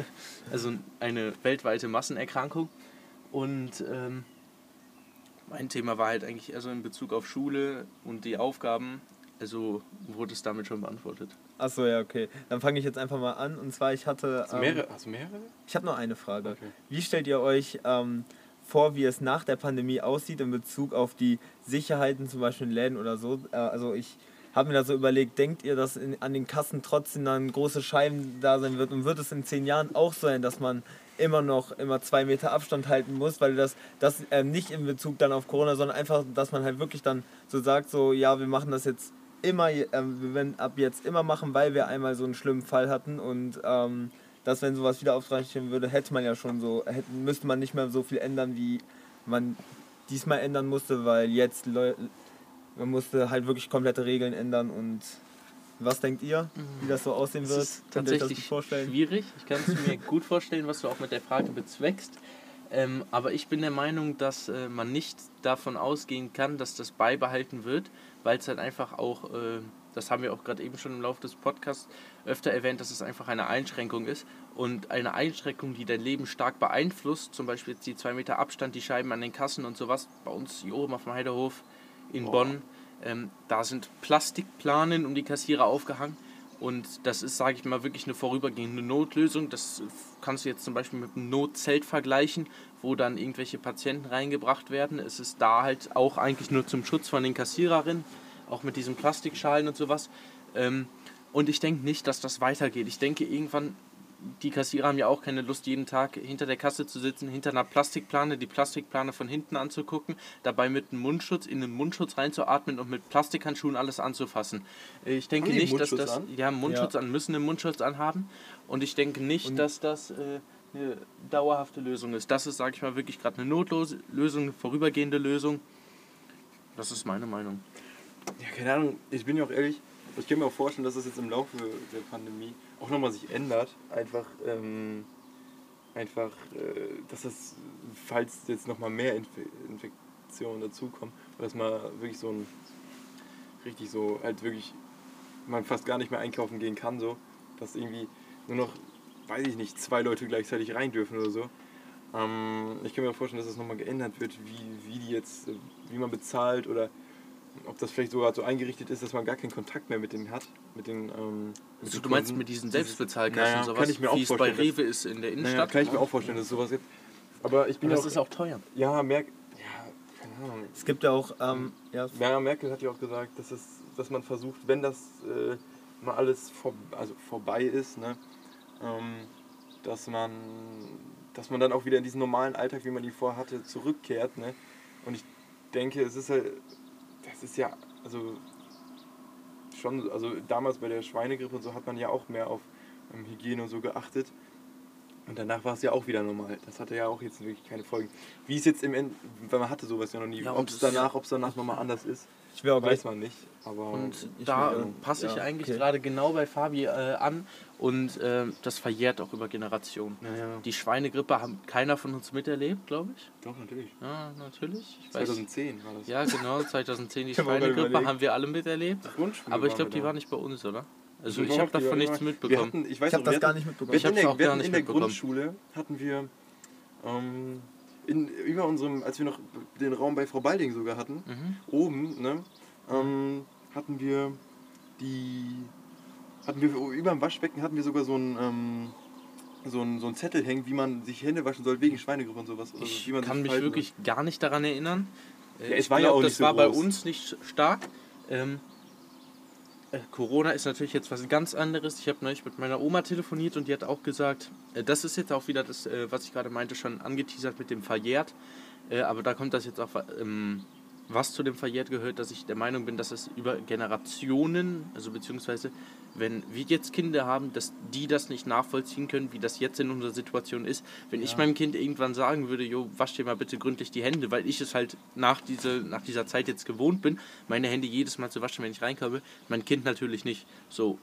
<laughs> also eine weltweite Massenerkrankung. Und ähm, mein Thema war halt eigentlich eher so in Bezug auf Schule und die Aufgaben. Also wurde es damit schon beantwortet. Achso, ja, okay. Dann fange ich jetzt einfach mal an. Und zwar, ich hatte. Hast du ähm, mehrere? Hast du mehrere? Ich habe noch eine Frage. Okay. Wie stellt ihr euch ähm, vor, wie es nach der Pandemie aussieht in Bezug auf die Sicherheiten, zum Beispiel in Läden oder so? Äh, also ich habe mir da so überlegt, denkt ihr, dass in, an den Kassen trotzdem dann große Scheiben da sein wird? Und wird es in zehn Jahren auch sein, dass man immer noch immer zwei Meter Abstand halten muss, weil das, das ähm, nicht in Bezug dann auf Corona, sondern einfach, dass man halt wirklich dann so sagt, so ja, wir machen das jetzt immer, ähm, wir werden ab jetzt immer machen, weil wir einmal so einen schlimmen Fall hatten und ähm, dass wenn sowas wieder auftreten würde, hätte man ja schon so, hätte, müsste man nicht mehr so viel ändern, wie man diesmal ändern musste, weil jetzt Leu man musste halt wirklich komplette Regeln ändern und was denkt ihr, wie das so aussehen wird? ist Könnt ihr euch das gut vorstellen? schwierig. Ich kann es mir <laughs> gut vorstellen, was du auch mit der Frage bezweckst. Ähm, aber ich bin der Meinung, dass äh, man nicht davon ausgehen kann, dass das beibehalten wird, weil es halt einfach auch, äh, das haben wir auch gerade eben schon im Laufe des Podcasts öfter erwähnt, dass es einfach eine Einschränkung ist. Und eine Einschränkung, die dein Leben stark beeinflusst, zum Beispiel jetzt die zwei Meter Abstand, die Scheiben an den Kassen und sowas, bei uns hier oben auf dem Heidehof in Boah. Bonn, ähm, da sind Plastikplanen um die Kassierer aufgehangen. Und das ist, sage ich mal, wirklich eine vorübergehende Notlösung. Das kannst du jetzt zum Beispiel mit einem Notzelt vergleichen, wo dann irgendwelche Patienten reingebracht werden. Es ist da halt auch eigentlich nur zum Schutz von den Kassiererinnen, auch mit diesen Plastikschalen und sowas. Ähm, und ich denke nicht, dass das weitergeht. Ich denke, irgendwann, die Kassierer haben ja auch keine Lust, jeden Tag hinter der Kasse zu sitzen, hinter einer Plastikplane, die Plastikplane von hinten anzugucken, dabei mit einem Mundschutz in den Mundschutz reinzuatmen und mit Plastikhandschuhen alles anzufassen. Ich denke nicht, dass Mundschutz das. an? Ja, Mundschutz Ja. an, müssen einen Mundschutz anhaben. Und ich denke nicht, Und- dass das äh, eine dauerhafte Lösung ist. Das ist, sage ich mal, wirklich gerade eine Notlösung, eine vorübergehende Lösung. Das ist meine Meinung. Ja, keine Ahnung, ich bin ja auch ehrlich, ich kann mir auch vorstellen, dass das jetzt im Laufe der Pandemie auch nochmal sich ändert. Einfach, ähm, einfach, äh, dass das, falls jetzt nochmal mehr Inf Infektionen dazukommen, dass mal wirklich so ein, richtig so, halt wirklich, man fast gar nicht mehr einkaufen gehen kann, so, dass irgendwie nur noch, weiß ich nicht, zwei Leute gleichzeitig rein dürfen oder so. Ähm, ich kann mir vorstellen, dass das nochmal geändert wird, wie, wie die jetzt, wie man bezahlt oder ob das vielleicht sogar so eingerichtet ist, dass man gar keinen Kontakt mehr mit denen hat. Mit den, ähm, mit Also den du meinst Kunden. mit diesen Selbstbezahlkassen naja, und sowas, kann ich mir auch wie es bei vorstellen, Rewe ist in der Naja, Innenstadt? kann ich mir auch vorstellen, dass es sowas gibt. Aber ich bin Aber auch, das ist auch teuer. ja, Merkel, ja, keine Ahnung. Es gibt ja auch, ähm, ja, Ja, Merkel hat ja auch gesagt, dass, es, dass man versucht, wenn das äh, mal alles vor, also vorbei ist, ne, ähm, dass, man, dass man dann auch wieder in diesen normalen Alltag, wie man ihn vorher hatte, zurückkehrt. Ne? Und ich denke, es ist halt, das ist ja, also schon, also damals bei der Schweinegrippe und so hat man ja auch mehr auf ähm, Hygiene und so geachtet. Und danach war es ja auch wieder normal. Das hatte ja auch jetzt wirklich keine Folgen. Wie es jetzt im Ende, weil man hatte sowas ja noch nie. Ja, ob es danach, ob es danach nochmal anders ist, ich will auch gleich weiß man nicht. Aber Und da passe ich ja, eigentlich okay. gerade genau bei Fabi äh, an und äh, das verjährt auch über Generationen. Naja, Die Schweinegrippe haben keiner von uns miterlebt, glaube ich. doch, natürlich. Ja, natürlich. Ich weiß. 2010 war das. Ja, genau, 2010 die <laughs> Schweinegrippe haben wir alle miterlebt. Grundschule Aber ich glaube, die war nicht bei uns, oder? Also ich habe davon nichts mitbekommen. Hatten, ich weiß ich habe das gar nicht mitbekommen. Wir Ich in auch der, gar nicht in der mitbekommen. Grundschule hatten wir ähm, in, über unserem, als wir noch den Raum bei Frau Balding sogar hatten, Mhm. oben, ne, ähm, hatten wir die, hatten wir über dem Waschbecken hatten wir sogar so ein ähm, so ein, so ein Zettel hängen, wie man sich Hände waschen soll wegen Schweinegrippe und sowas. Also Ich wie man kann mich wirklich gar nicht daran erinnern. Ja, ich war ja das so war bei groß. uns nicht stark. Ähm, äh, Corona ist natürlich jetzt was ganz anderes. Ich habe neulich mit meiner Oma telefoniert und die hat auch gesagt, äh, das ist jetzt auch wieder das, äh, was ich gerade meinte, schon angeteasert mit dem verjährt. Äh, aber da kommt das jetzt auch, ähm, was zu dem verjährt gehört, dass ich der Meinung bin, dass es über Generationen, also beziehungsweise wenn wir jetzt Kinder haben, dass die das nicht nachvollziehen können, wie das jetzt in unserer Situation ist. Wenn ich meinem Kind irgendwann sagen würde, jo, wasch dir mal bitte gründlich die Hände, weil ich es halt nach, diese, nach dieser Zeit jetzt gewohnt bin, meine Hände jedes Mal zu waschen, wenn ich reinkomme, mein Kind natürlich nicht. So,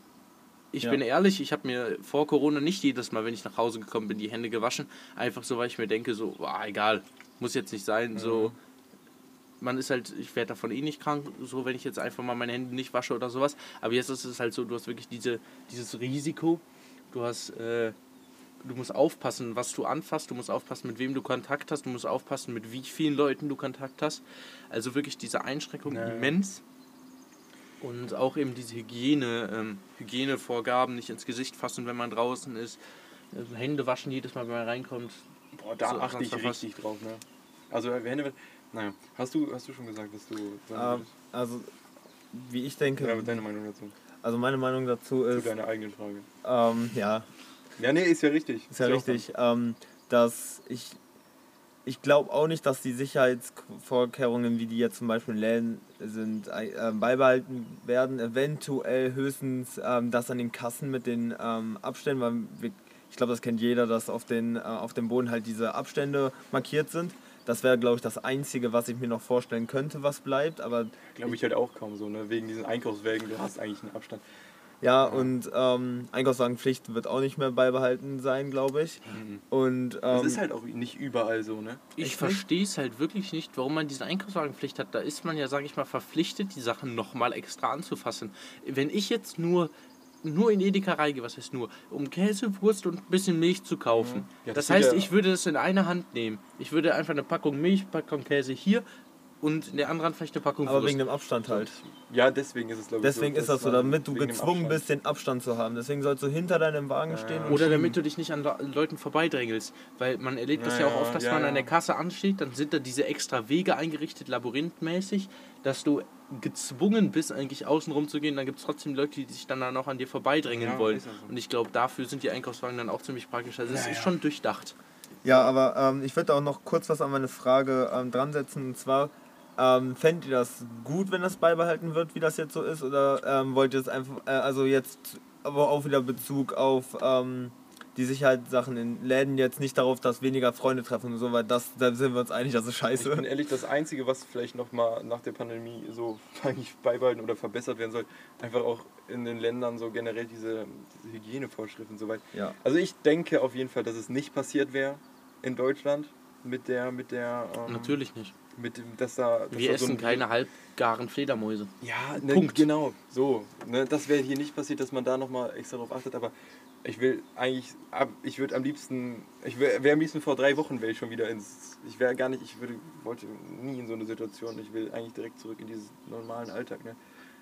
ich Ja. bin ehrlich, ich habe mir vor Corona nicht jedes Mal, wenn ich nach Hause gekommen bin, die Hände gewaschen. Einfach so, weil ich mir denke, so, boah, egal, muss jetzt nicht sein. So, man ist halt, ich werde davon eh nicht krank, so wenn ich jetzt einfach mal meine Hände nicht wasche oder sowas. Aber jetzt ist es halt so, du hast wirklich diese, dieses Risiko. Du hast, äh, du musst aufpassen, was du anfasst, du musst aufpassen, mit wem du Kontakt hast, du musst aufpassen, mit wie vielen Leuten du Kontakt hast. Also wirklich diese Einschränkung Ja, ja. immens. Und auch eben diese Hygiene, ähm, Hygienevorgaben, nicht ins Gesicht fassen, wenn man draußen ist. Also Hände waschen jedes Mal, wenn man reinkommt. Boah, da So, achte ich noch was? richtig drauf, ne? Also Hände, naja, hast du, hast du schon gesagt, dass du Ähm, also, wie ich denke? Ja, deine Meinung dazu. also meine Meinung dazu Zu ist, deiner eigenen Frage. ähm, ja, Ja, nee, ist ja richtig. Ist ja richtig, ähm, dass ich, ich glaube auch nicht, dass die Sicherheitsvorkehrungen, wie die jetzt zum Beispiel in Läden sind, äh, beibehalten werden. Eventuell höchstens ähm, das an den Kassen mit den ähm, Abständen, weil wir, ich glaube, das kennt jeder, dass auf, den, äh, auf dem Boden halt diese Abstände markiert sind. Das wäre, glaube ich, das Einzige, was ich mir noch vorstellen könnte, was bleibt. Aber Glaube ich halt auch kaum so, ne? Wegen diesen Einkaufswägen, du hast eigentlich einen Abstand. ja, und ähm, Einkaufswagenpflicht wird auch nicht mehr beibehalten sein, glaube ich. Und Das ähm, ist halt auch nicht überall so, ne? Ich verstehe es halt wirklich nicht, warum man diese Einkaufswagenpflicht hat. Da ist man ja, sage ich mal, verpflichtet, die Sachen nochmal extra anzufassen. Wenn ich jetzt nur, nur in Edeka reingehe, was heißt nur, um Käse, Wurst und ein bisschen Milch zu kaufen. Ja, das das heißt, ja- ich würde das in eine Hand nehmen. Ich würde einfach eine Packung Milch, Packung Käse hier und in der anderen vielleicht eine Packung aber Wurst. wegen dem Abstand halt. Ja, deswegen ist es, glaube ich, Deswegen so. ist das so, damit du gezwungen bist, den Abstand zu haben. Deswegen sollst du hinter deinem Wagen stehen und Oder damit du dich nicht an Le- Leuten vorbeidrängelst. Weil man erlebt das ja, Ja, auch oft, dass ja, man ja. an der Kasse ansteht, dann sind da diese extra Wege eingerichtet, labyrinthmäßig, dass du gezwungen bist, eigentlich außen rum zu gehen. Dann gibt es trotzdem Leute, die sich dann da noch an dir vorbeidrängeln Ja, wollen. ja so. Und ich glaube, dafür sind die Einkaufswagen dann auch ziemlich praktisch. Also es Ja, ist ja. schon durchdacht. Ja, aber ähm, ich würde auch noch kurz was an meine Frage ähm, dran setzen. Und zwar, ähm, fändet ihr das gut, wenn das beibehalten wird, wie das jetzt so ist? Oder ähm, wollt ihr es einfach, äh, also jetzt aber auch wieder Bezug auf ähm, die Sicherheitssachen in Läden jetzt nicht darauf, dass weniger Freunde treffen und so, weil das, da sind wir uns einig, das ist Ich scheiße. bin ehrlich, das Einzige, was vielleicht nochmal nach der Pandemie so <laughs> eigentlich beibehalten oder verbessert werden soll, einfach auch in den Ländern so generell diese, diese Hygienevorschriften und so weiter. Ja. Also ich denke auf jeden Fall, dass es nicht passiert wäre in Deutschland mit der, mit der, ähm, Natürlich nicht. Mit dem, dass da, dass Wir da so essen ein- keine halbgaren Fledermäuse. Ja, ne, Punkt. genau, so. Ne, das wäre hier nicht passiert, dass man da nochmal extra drauf achtet, aber ich will eigentlich, ab- ich würde am liebsten, ich wäre am liebsten vor drei Wochen wäre ich schon wieder ins, ich wäre gar nicht, ich würde, wollte nie in so eine Situation, ich will eigentlich direkt zurück in diesen normalen Alltag, ne.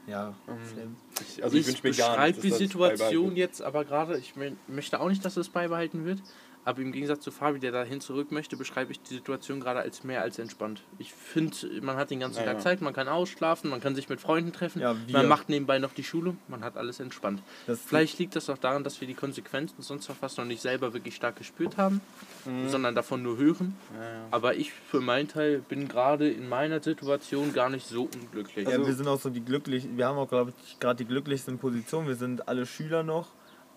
Ja, Ähm. Ich, also ich, wünsche mir gar beschreibe nicht, dass die das Situation jetzt aber gerade, ich mö- möchte auch nicht, dass es beibehalten wird, aber im Gegensatz zu Fabi, der dahin zurück möchte, beschreibe ich die Situation gerade als mehr als entspannt. Ich finde, man hat den ganzen Ja, Tag ja. Zeit, man kann ausschlafen, man kann sich mit Freunden treffen, Ja, man macht nebenbei noch die Schule, man hat alles entspannt. Das Vielleicht liegt das auch daran, dass wir die Konsequenzen sonst noch fast noch nicht selber wirklich stark gespürt haben, Mhm. sondern davon nur hören. Ja, ja. Aber ich für meinen Teil bin gerade in meiner Situation gar nicht so unglücklich. Ja, Also- wir sind auch so die glücklich, wir haben auch, glaube ich, gerade die glücklichsten Positionen. Wir sind alle Schüler noch.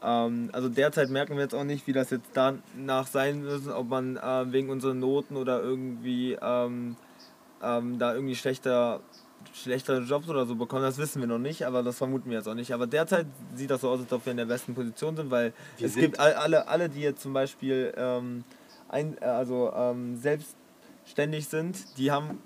Ähm, also derzeit merken wir jetzt auch nicht, wie das jetzt danach sein müssen, ob man äh, wegen unseren Noten oder irgendwie ähm, ähm, da irgendwie schlechter, schlechtere Jobs oder so bekommen. Das wissen wir noch nicht, aber das vermuten wir jetzt auch nicht. Aber derzeit sieht das so aus, als ob wir in der besten Position sind, weil Wir es sind- gibt all, alle, alle, die jetzt zum Beispiel ähm, ein, äh, also ähm, selbstständig sind, die haben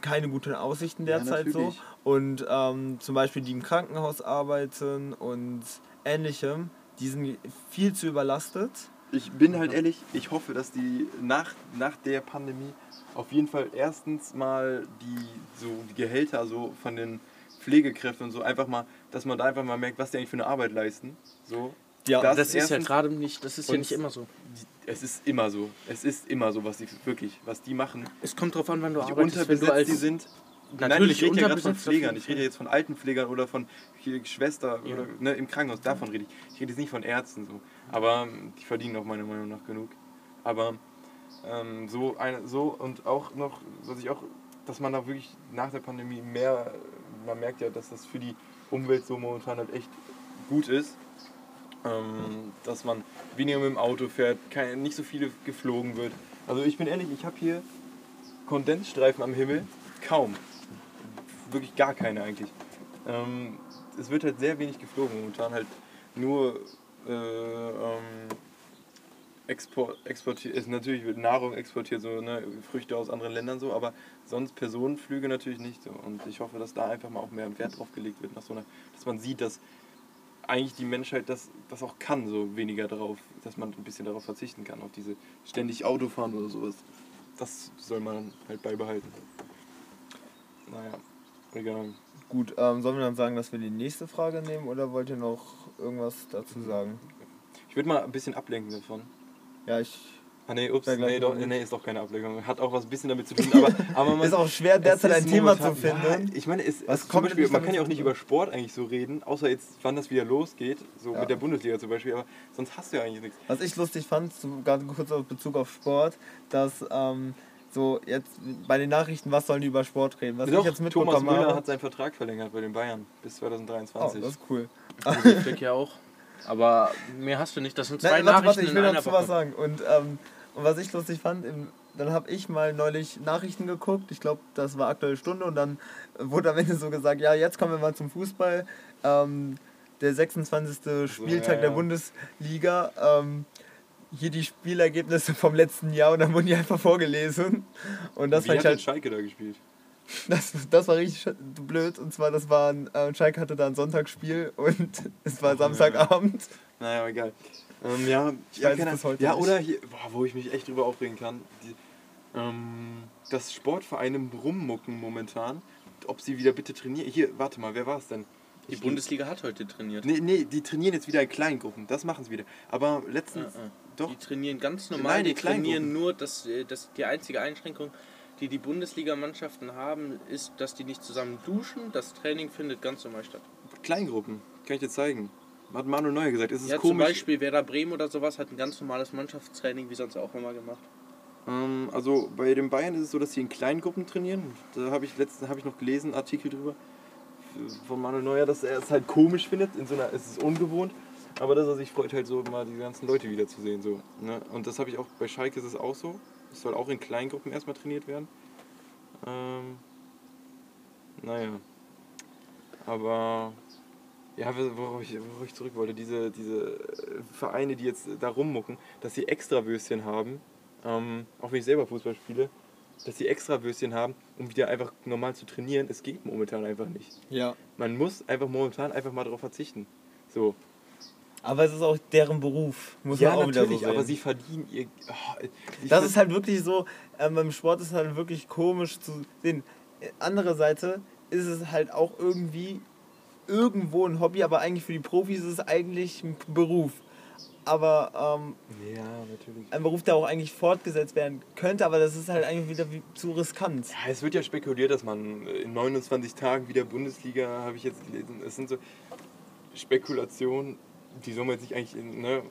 keine guten Aussichten Ja, derzeit so. natürlich. Und ähm, zum Beispiel die im Krankenhaus arbeiten und ähnlichem, die sind viel zu überlastet. Ich bin halt ehrlich, ich hoffe, dass die nach, nach der Pandemie auf jeden Fall erstens mal die, so die Gehälter so von den Pflegekräften und so einfach mal, dass man da einfach mal merkt, was die eigentlich für eine Arbeit leisten. So. Ja, Das das ist ja gerade nicht, das ist ja nicht immer so. Die, es ist immer so. Es ist immer so, was die wirklich, was die machen. Es kommt drauf an, wann du Wie arbeitest. Wenn du unterbesetzt als die sind. Nein, Natürlich, ich rede ja gerade von unterbesetzt Pflegern. Ich rede jetzt von Altenpflegern oder von Schwester Ja. oder ne, im Krankenhaus. Davon rede ich. Ich rede jetzt nicht von Ärzten so. Aber ähm, die verdienen auch meiner Meinung nach genug. Aber ähm, so, eine, so und auch noch, was ich auch, dass man da wirklich nach der Pandemie mehr, man merkt ja, dass das für die Umwelt so momentan halt echt gut ist. Ähm, dass man weniger mit dem Auto fährt, kein, nicht so viele geflogen wird. Also ich bin ehrlich, ich habe hier Kondensstreifen am Himmel, kaum. Wirklich gar keine eigentlich. Ähm, es wird halt sehr wenig geflogen momentan, halt nur äh, ähm, Export, exportiert, ist natürlich wird Nahrung exportiert, so ne, Früchte aus anderen Ländern so, aber sonst Personenflüge natürlich nicht so. Und ich hoffe, dass da einfach mal auch mehr Wert drauf gelegt wird, nach so einer, dass man sieht, dass eigentlich die Menschheit das, das auch kann, so weniger darauf, dass man ein bisschen darauf verzichten kann, auf diese ständig Autofahren oder sowas. Das soll man halt beibehalten. Naja, egal. Gut, ähm, sollen wir dann sagen, dass wir die nächste Frage nehmen oder wollt ihr noch irgendwas dazu sagen? Ich würde mal ein bisschen ablenken davon. Ja, ich. Ah nee, ups, nee, doch, nee, ist doch keine Ablenkung. Hat auch was ein bisschen damit zu tun, aber, <laughs> aber man... Ist auch schwer, derzeit ein Thema zu finden. Ja, ich meine, es, Was kommt Beispiel, man kann ja auch nicht über Sport eigentlich so reden, außer jetzt, wann das wieder losgeht, so Ja. mit der Bundesliga zum Beispiel, aber sonst hast du ja eigentlich nichts. Was ich lustig fand, so ganz kurz auf Bezug auf Sport, dass ähm, so jetzt bei den Nachrichten, was sollen die über Sport reden? Was ich Doch, jetzt Thomas mitbekommen Müller habe. hat seinen Vertrag verlängert bei den Bayern bis Oh, 2023. das ist cool. <laughs> Flick ja auch. Aber mehr hast du nicht. Das sind zwei Nein, warte, Nachrichten warte, ich will in einer dazu was Woche. sagen. Und, ähm, und was ich lustig fand, im, dann habe ich mal neulich Nachrichten geguckt. Ich glaube, das war aktuelle Stunde und dann wurde am Ende so gesagt, ja, jetzt kommen wir mal zum Fußball. Ähm, der 26. Spieltag ja, der ja. Bundesliga. Ähm, hier die Spielergebnisse vom letzten Jahr und dann wurden die einfach vorgelesen. Und das Wie hat halt, Schalke da gespielt? Das, das war richtig blöd. Und zwar, das war ein, äh, Schalke hatte da ein Sonntagsspiel und <laughs> es war Ach, Samstagabend. Naja, egal. Ähm, ja, ich weiß keine- bis heute ja nicht. oder hier, boah, wo ich mich echt drüber aufregen kann, die, ähm, dass Sportvereine rummucken momentan, ob sie wieder bitte trainieren. Hier, warte mal, wer war es denn? Die Ich- Bundesliga hat heute trainiert. Nee, nee, die trainieren jetzt wieder in Kleingruppen, das machen sie wieder. Aber letztens, Ah, ah. doch, Die trainieren ganz normal, Nein, die die trainieren nur, dass, äh, dass die einzige Einschränkung, die die Bundesligamannschaften haben, ist, dass die nicht zusammen duschen. Das Training findet ganz normal statt. Kleingruppen, kann ich dir zeigen. Hat Manuel Neuer gesagt, es ist Ja, zum komisch. Beispiel Werder Bremen oder sowas hat ein ganz normales Mannschaftstraining, wie sonst auch immer gemacht. Ähm, also bei den Bayern ist es so, dass sie in Kleingruppen trainieren. Da habe ich letztens habe ich noch gelesen, einen Artikel drüber von Manuel Neuer, dass er es halt komisch findet. In so einer, es ist ungewohnt, aber dass er sich freut, halt so mal die ganzen Leute wiederzusehen. So, ne? Und das habe ich auch bei Schalke ist es auch so. Es soll auch in Kleingruppen erstmal trainiert werden. Ähm, naja. Aber ja, worauf ich, worauf ich zurück wollte, diese, diese äh, Vereine, die jetzt da rummucken, dass sie extra Würstchen haben, ähm, auch wenn ich selber Fußball spiele, dass sie extra Würstchen haben, um wieder einfach normal zu trainieren, es geht momentan einfach nicht. Ja. Man muss einfach momentan einfach mal darauf verzichten. So. Aber es ist auch deren Beruf, muss ja, man auch natürlich, wieder so sehen. aber sie verdienen ihr. Oh, Das ist halt wirklich so, ähm, beim Sport ist halt wirklich komisch zu sehen. Äh, Andere Seite ist es halt auch irgendwie irgendwo ein Hobby, aber eigentlich für die Profis ist es eigentlich ein Beruf. Aber ähm, Ja, natürlich. ein Beruf, der auch eigentlich fortgesetzt werden könnte, aber das ist halt eigentlich wieder wie, zu riskant. Ja, es wird ja spekuliert, dass man in 29 Tagen wieder Bundesliga, habe ich jetzt gelesen. Es sind so Spekulationen, die soll man jetzt nicht eigentlich, in, ne,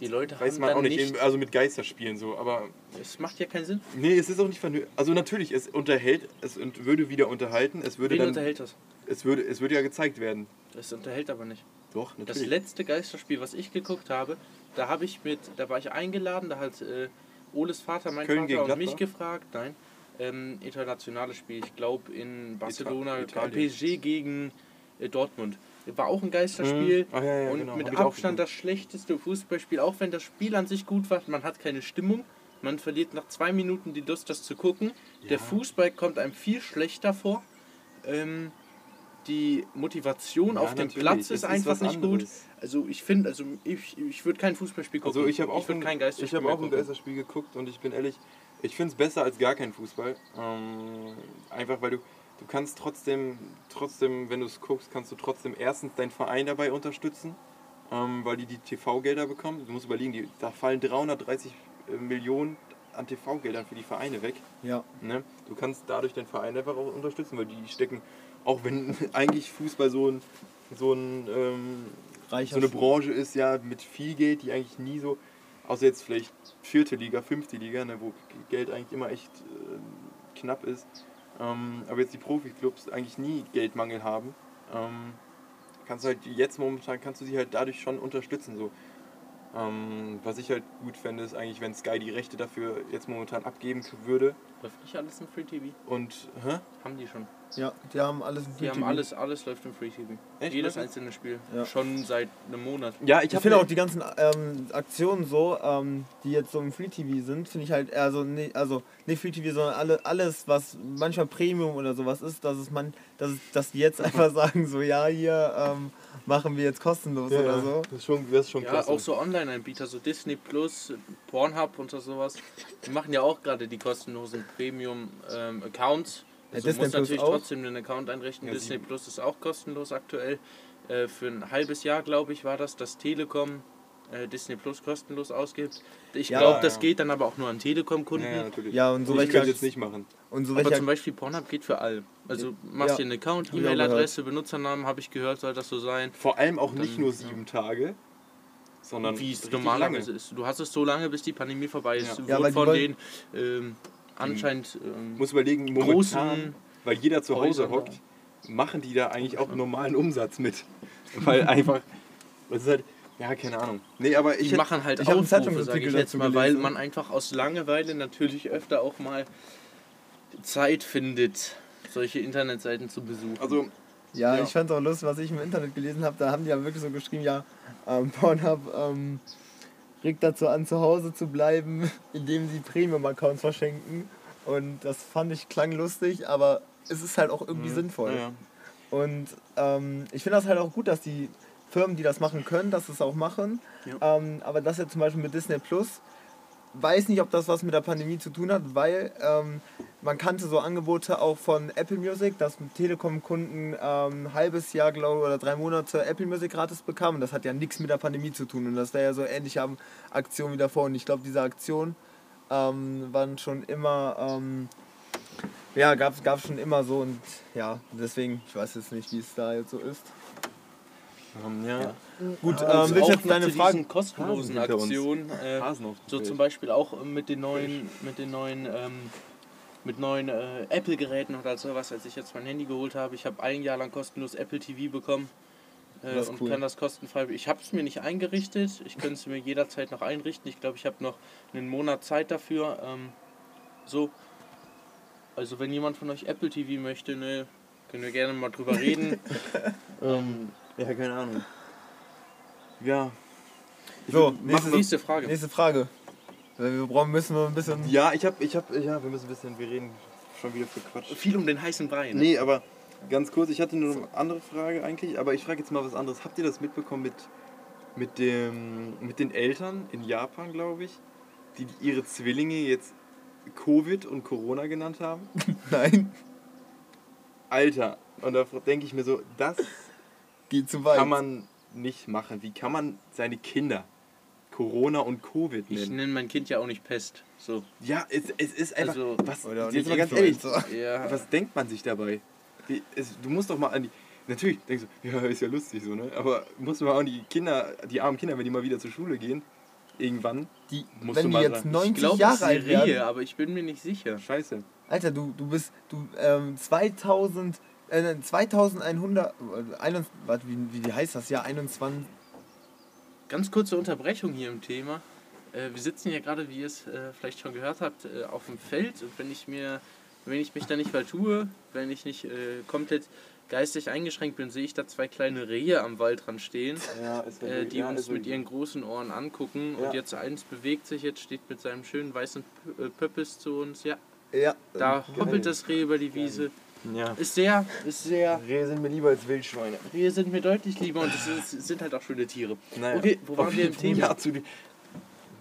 Die Leute weiß haben man auch nicht, nicht, also mit Geisterspielen so, aber es macht ja keinen Sinn. nee, es ist auch nicht vernünftig. Also natürlich, es unterhält, es und würde wieder unterhalten, es würde Wen dann, unterhält das? es würde, es würde ja gezeigt werden. Das unterhält aber nicht. Doch, Das natürlich. letzte Geisterspiel, was ich geguckt habe, da habe ich mit, da war ich eingeladen, da hat äh, Oles Vater, mein Köln Vater und Gladbach? mich gefragt, nein, ähm, internationales Spiel, ich glaube in Barcelona, Italien. PSG gegen äh, Dortmund. War auch ein Geisterspiel Mhm. Ah, ja, ja, und genau. mit Abstand das schlechteste Fußballspiel, auch wenn das Spiel an sich gut war, man hat keine Stimmung, man verliert nach zwei Minuten die Lust, das zu gucken. Der Ja. Fußball kommt einem viel schlechter vor. Ähm, die Motivation Ja, auf dem natürlich. Platz Es ist einfach was nicht gut. anderes. Also ich finde, also ich, ich würde kein Fußballspiel gucken. Also ich habe auch, ich ein, kein ich Geisterspiel hab auch ein. Geisterspiel geguckt und ich bin ehrlich, ich finde es besser als gar kein Fußball. Ähm, einfach weil du, du kannst trotzdem, trotzdem, wenn du es guckst, kannst du trotzdem erstens deinen Verein dabei unterstützen, ähm, weil die die TV-Gelder bekommen. Du musst überlegen, die, da fallen 330 Millionen an TV-Geldern für die Vereine weg. Ja. Ne? Du kannst dadurch deinen Verein einfach auch unterstützen, weil die stecken, auch wenn <laughs> eigentlich Fußball so ein, so ein ähm, so eine. Branche ist ja mit viel Geld, die eigentlich nie so, außer jetzt vielleicht vierte Liga, fünfte Liga, ne, wo Geld eigentlich immer echt äh, knapp ist. Ähm, aber jetzt die Profiklubs eigentlich nie Geldmangel haben. Ähm, kannst du halt jetzt momentan kannst du sie halt dadurch schon unterstützen. So. Ähm, was ich halt gut fände, ist eigentlich, wenn Sky die Rechte dafür jetzt momentan abgeben würde. Läuft nicht alles im Free TV? Und, hä? Haben die schon. Ja, die haben alles im Die haben alles, alles läuft im Free TV. Echt, Jedes einzelne Spiel. Ja. Schon seit einem Monat. Ja, ich Ich finde auch die ganzen ähm, Aktionen so, ähm, die jetzt so im Free TV sind, finde ich halt eher so, nee, also nicht Free TV, sondern alle, alles, was manchmal Premium oder sowas ist, dass es man, dass, es- dass die jetzt einfach <laughs> sagen, so ja, hier ähm, machen wir jetzt kostenlos ja, oder so. Das ist schon, das ist schon Ja, klasse. auch so Online-Anbieter, so Disney Plus, Pornhub und so sowas. Die machen ja auch gerade die kostenlosen Premium-Accounts. Ja, also Disney muss Plus natürlich auch. trotzdem einen Account einrichten. Ja, Disney Plus ist auch kostenlos aktuell. Äh, für ein halbes Jahr, glaube ich, war das, dass Telekom äh, Disney Plus kostenlos ausgibt. Ich Ja, glaube, das ja. geht dann aber auch nur an Telekom-Kunden. ja, ja, natürlich. Ja, und so ich könnte jetzt nicht machen. und so Aber zum Beispiel Pornhub geht für alle. Also machst Ja. dir einen Account, E-Mail-Adresse, Benutzernamen, habe ich gehört, soll das so sein. Vor allem auch nicht Dann, nur ja. sieben Tage, sondern Wie es normalerweise ist. Du hast es so lange, bis die Pandemie vorbei ist. Ja. Ja, von den ähm, anscheinend ähm, muss überlegen, momentan, weil jeder zu Hause hockt, machen die da eigentlich auch normalen Umsatz mit. <laughs> Weil einfach, das ist halt, Ja, keine Ahnung. Nee, aber Die ich hätt- machen halt ich Aufrufe, sag Zeitungsartikel ich jetzt mal, weil man einfach aus Langeweile natürlich öfter auch mal Zeit findet, solche Internetseiten zu besuchen. also Ja, Ja. ich fand auch lustig, was ich im Internet gelesen habe. Da haben die ja wirklich so geschrieben, ja, ähm, Pornhub ähm, regt dazu an, zu Hause zu bleiben, <laughs> indem sie Premium-Accounts verschenken. Und das fand ich klang lustig, aber es ist halt auch irgendwie sinnvoll. Ja, ja. Und ähm, ich finde das halt auch gut, dass die Firmen, die das machen können, dass es auch machen. Ja. Ähm, aber das jetzt zum Beispiel mit Disney Plus, weiß nicht, ob das was mit der Pandemie zu tun hat, weil ähm, man kannte so Angebote auch von Apple Music, dass Telekom-Kunden ähm, ein halbes Jahr, glaube oder drei Monate Apple Music gratis bekamen. Das hat ja nichts mit der Pandemie zu tun. Und das wäre ja so ähnliche Am- Aktion wie davor. Und ich glaube, diese Aktion ähm, waren schon immer, ähm, ja, gab es schon immer so. Und ja, deswegen, ich weiß jetzt nicht, wie es da jetzt so ist. Ähm, ja. Gut, Also ähm, will ich auch jetzt deine Fragen. kostenlosen. Aktionen. Äh, so zum Beispiel auch äh, mit den neuen, mit den neuen, ähm, mit neuen äh, Apple-Geräten oder sowas, als ich jetzt mein Handy geholt habe. Ich habe ein Jahr lang kostenlos Apple TV bekommen. Äh, und cool. kann das kostenfrei. Ich habe es mir nicht eingerichtet. Ich könnte es mir jederzeit noch einrichten. Ich glaube, ich habe noch einen Monat Zeit dafür. Ähm, so. Also wenn jemand von euch Apple TV möchte, ne, können wir gerne mal drüber reden. <laughs> ähm, Ja, keine Ahnung. Ja. Ich So, machen nächste Frage. Nächste Frage. Wir brauchen, müssen wir ein bisschen. Ja, ich hab, ich hab, ja, wir müssen ein bisschen, wir reden schon wieder für Quatsch. Viel um den heißen Brei. Ne? Nee, aber ganz kurz, ich hatte nur eine andere Frage eigentlich, aber ich frage jetzt mal was anderes. Habt ihr das mitbekommen mit, mit, dem, mit den Eltern in Japan, glaube ich, die ihre Zwillinge jetzt Covid und Corona genannt haben? <laughs> Nein, Alter, und da denke ich mir so, das geht zu weit. kann man nicht machen. Wie kann man seine Kinder Corona und Covid Ich nennen? nenne mein Kind ja auch nicht Pest. So. Ja, es, es ist einfach. Also- was, Oder auch jetzt nicht mal ganz ehrlich. Ja. was denkt man sich dabei? Die, es, du musst doch mal an die. Natürlich denkst du, ja, ist ja lustig so, ne? Aber musst du mal an die Kinder, die armen Kinder, wenn die mal wieder zur Schule gehen, irgendwann, Die, Musst wenn du die mal jetzt sagen. Ich 90 glaube, es Jahre alt werden. aber ich bin mir nicht sicher. scheiße. Alter, du, du bist. Du, ähm, 2000. Äh, 2100. Äh, 21, warte, wie, wie heißt das? Ja, 21. Ganz kurze Unterbrechung hier im Thema. Äh, wir sitzen ja gerade, wie ihr es äh, vielleicht schon gehört habt, äh, auf dem Feld. Und wenn ich mir, wenn ich mich da nicht vertue, wenn ich nicht äh, komplett geistig eingeschränkt bin, sehe ich da zwei kleine Rehe am Waldrand stehen, Ja, äh, die uns mit ihren großen Ohren angucken. Ja. Und jetzt eins bewegt sich, jetzt steht mit seinem schönen weißen äh, Pöppis zu uns. Ja, Ja. da geil. hoppelt das Reh über die Wiese. Ja. Ist sehr, ist sehr. Rehe sind mir lieber als Wildschweine. Rehe sind mir deutlich lieber und es ist- sind halt auch schöne Tiere. Naja. Okay, wo waren wir im Thema? Ja, zu die,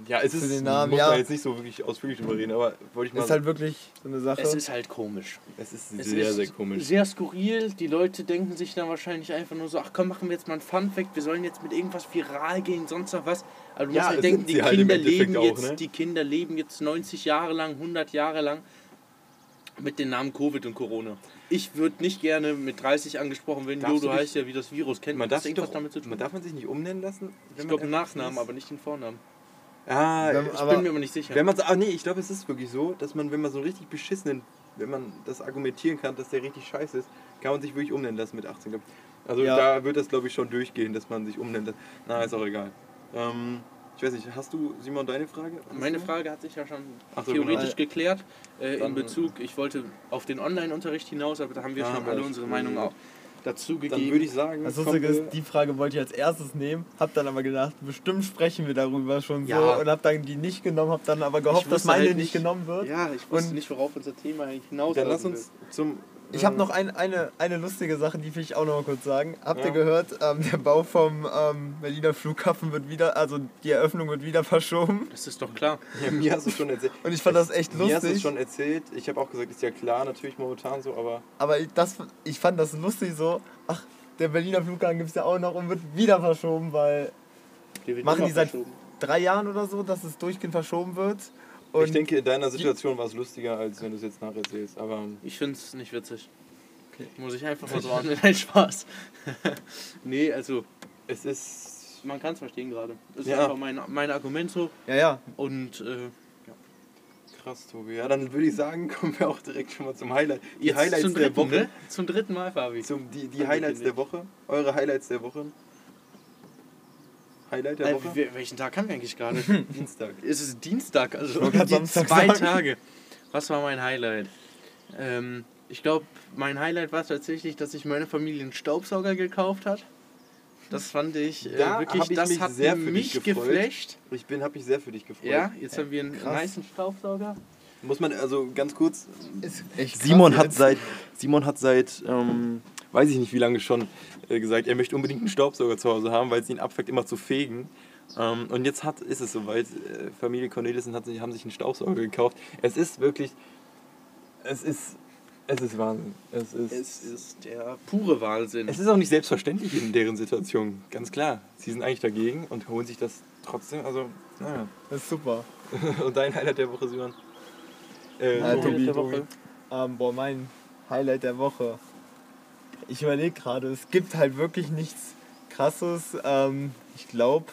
ja es ist, den Namen, muss ja. man jetzt nicht so wirklich ausführlich drüber reden, aber wollte ich mal Ist halt wirklich so eine Sache. Es ist halt komisch. es ist Es sehr, ist sehr komisch. Sehr skurril. Die Leute denken sich dann wahrscheinlich einfach nur so, ach komm, machen wir jetzt mal ein Fun Fact, wir sollen jetzt mit irgendwas viral gehen, sonst noch was. Aber du Ja, musst halt es denken, die halt Kinder leben auch, jetzt, ne? die Kinder leben jetzt 90 Jahre lang, 100 Jahre lang mit den Namen Covid und Corona. Ich würde nicht gerne mit 30 angesprochen werden, jo, du heißt ja, wie das Virus kennt. Man Hat darf, das sich irgendwas doch, damit zu tun? man darf man sich nicht umnennen lassen? ich glaube man Nachnamen, ist? aber nicht den Vornamen. Ah, Wenn- Ich Aber- bin mir aber nicht sicher. wenn man ah nee, ich glaube, es ist wirklich so, dass man, wenn man so einen richtig beschissenen, wenn man das argumentieren kann, dass der richtig scheiße ist, kann man sich wirklich umnennen lassen mit 18. glaub ich. Also Ja. da wird das, glaube ich, schon durchgehen, dass man sich umnennt. Na, ist auch egal. Ähm, ich weiß nicht, hast du, Simon, deine Frage? Hast Meine du? Frage hat sich ja schon Ach so, theoretisch genau. geklärt äh, Dann- in Bezug, ich wollte auf den Online-Unterricht hinaus, aber da haben wir Ja, schon alle unsere Meinung auch dazu Dann gegeben. würde ich sagen, ist, die Frage wollte ich als erstes nehmen, hab dann aber gedacht, bestimmt sprechen wir darüber schon Ja. so und hab dann die nicht genommen, hab dann aber gehofft, dass meine halt nicht nicht- genommen wird. ja, ich wusste Und- nicht, worauf unser Thema hinaus dann lass uns zum. Ich habe äh, noch ein, eine, eine lustige Sache, die will ich auch noch mal kurz sagen. Habt Ja. ihr gehört, ähm, der Bau vom ähm, Berliner Flughafen wird wieder, also die Eröffnung wird wieder verschoben. Das ist doch klar. <laughs> Ja, mir hast du schon erzählt. Und ich fand das echt Mir hast du es lustig. schon erzählt. Ich habe auch gesagt, ist ja klar, natürlich momentan so, aber Aber ich, das, ich fand das lustig so, ach, der Berliner Flughafen gibt es ja auch noch und wird wieder verschoben, weil Der wird Machen die seit- drei Jahren oder so, dass es durchgehend verschoben wird. Und ich denke, in deiner Situation war es lustiger, als wenn du es jetzt nacherzählst. Aber Ich finde es nicht witzig. Okay. Muss ich einfach an. Nein, Spaß. <laughs> nee, also es ist man kann es verstehen gerade. Das ist Ja. einfach mein, mein Argument so. Ja, ja. Und äh, krass, Tobi. Ja, dann würde ich sagen, <laughs> kommen wir auch direkt schon mal zum Highlight. Die jetzt Highlights zum der dritten, Woche. Ne? Zum dritten Mal, Fabi. Zum, die die Highlights der Woche. Eure Highlights der Woche. Highlight der Äh, Woche? wel- welchen Tag haben wir eigentlich gerade? <laughs> Dienstag. es ist Dienstag, also die zwei sagen. Tage. Was war mein Highlight? Ähm, ich glaube, mein Highlight war tatsächlich, dass sich meine Familie einen Staubsauger gekauft hat. Das fand ich äh, Da wirklich, ich das mich hat sehr für mich dich gefreut. geflasht. Ich bin, habe mich sehr für dich gefreut. Ja, jetzt haben wir einen krass. niceen Staubsauger. Muss man also ganz kurz. Ist echt Simon krass hat jetzt. seit, Simon hat seit, ähm, weiß ich nicht wie lange schon, äh, gesagt, er möchte unbedingt einen Staubsauger zu Hause haben, weil es ihn abfuckt, immer zu fegen. Ähm, und jetzt hat, ist es soweit. Äh, Familie Cornelissen hat haben sich einen Staubsauger gekauft. Es ist wirklich, es ist, es ist Wahnsinn. Es ist, Es ist der pure Wahnsinn. es ist auch nicht selbstverständlich in deren Situation, ganz klar. Sie sind eigentlich dagegen und holen sich das trotzdem, also, naja. Das ist super. <laughs> Und dein Highlight der Woche, Simon? Äh, Ja, Tobi, Tobi, der Tobi. Ähm, boah, mein Highlight der Woche. Ich überlege gerade, es gibt halt wirklich nichts krasses. Ähm, ich glaube.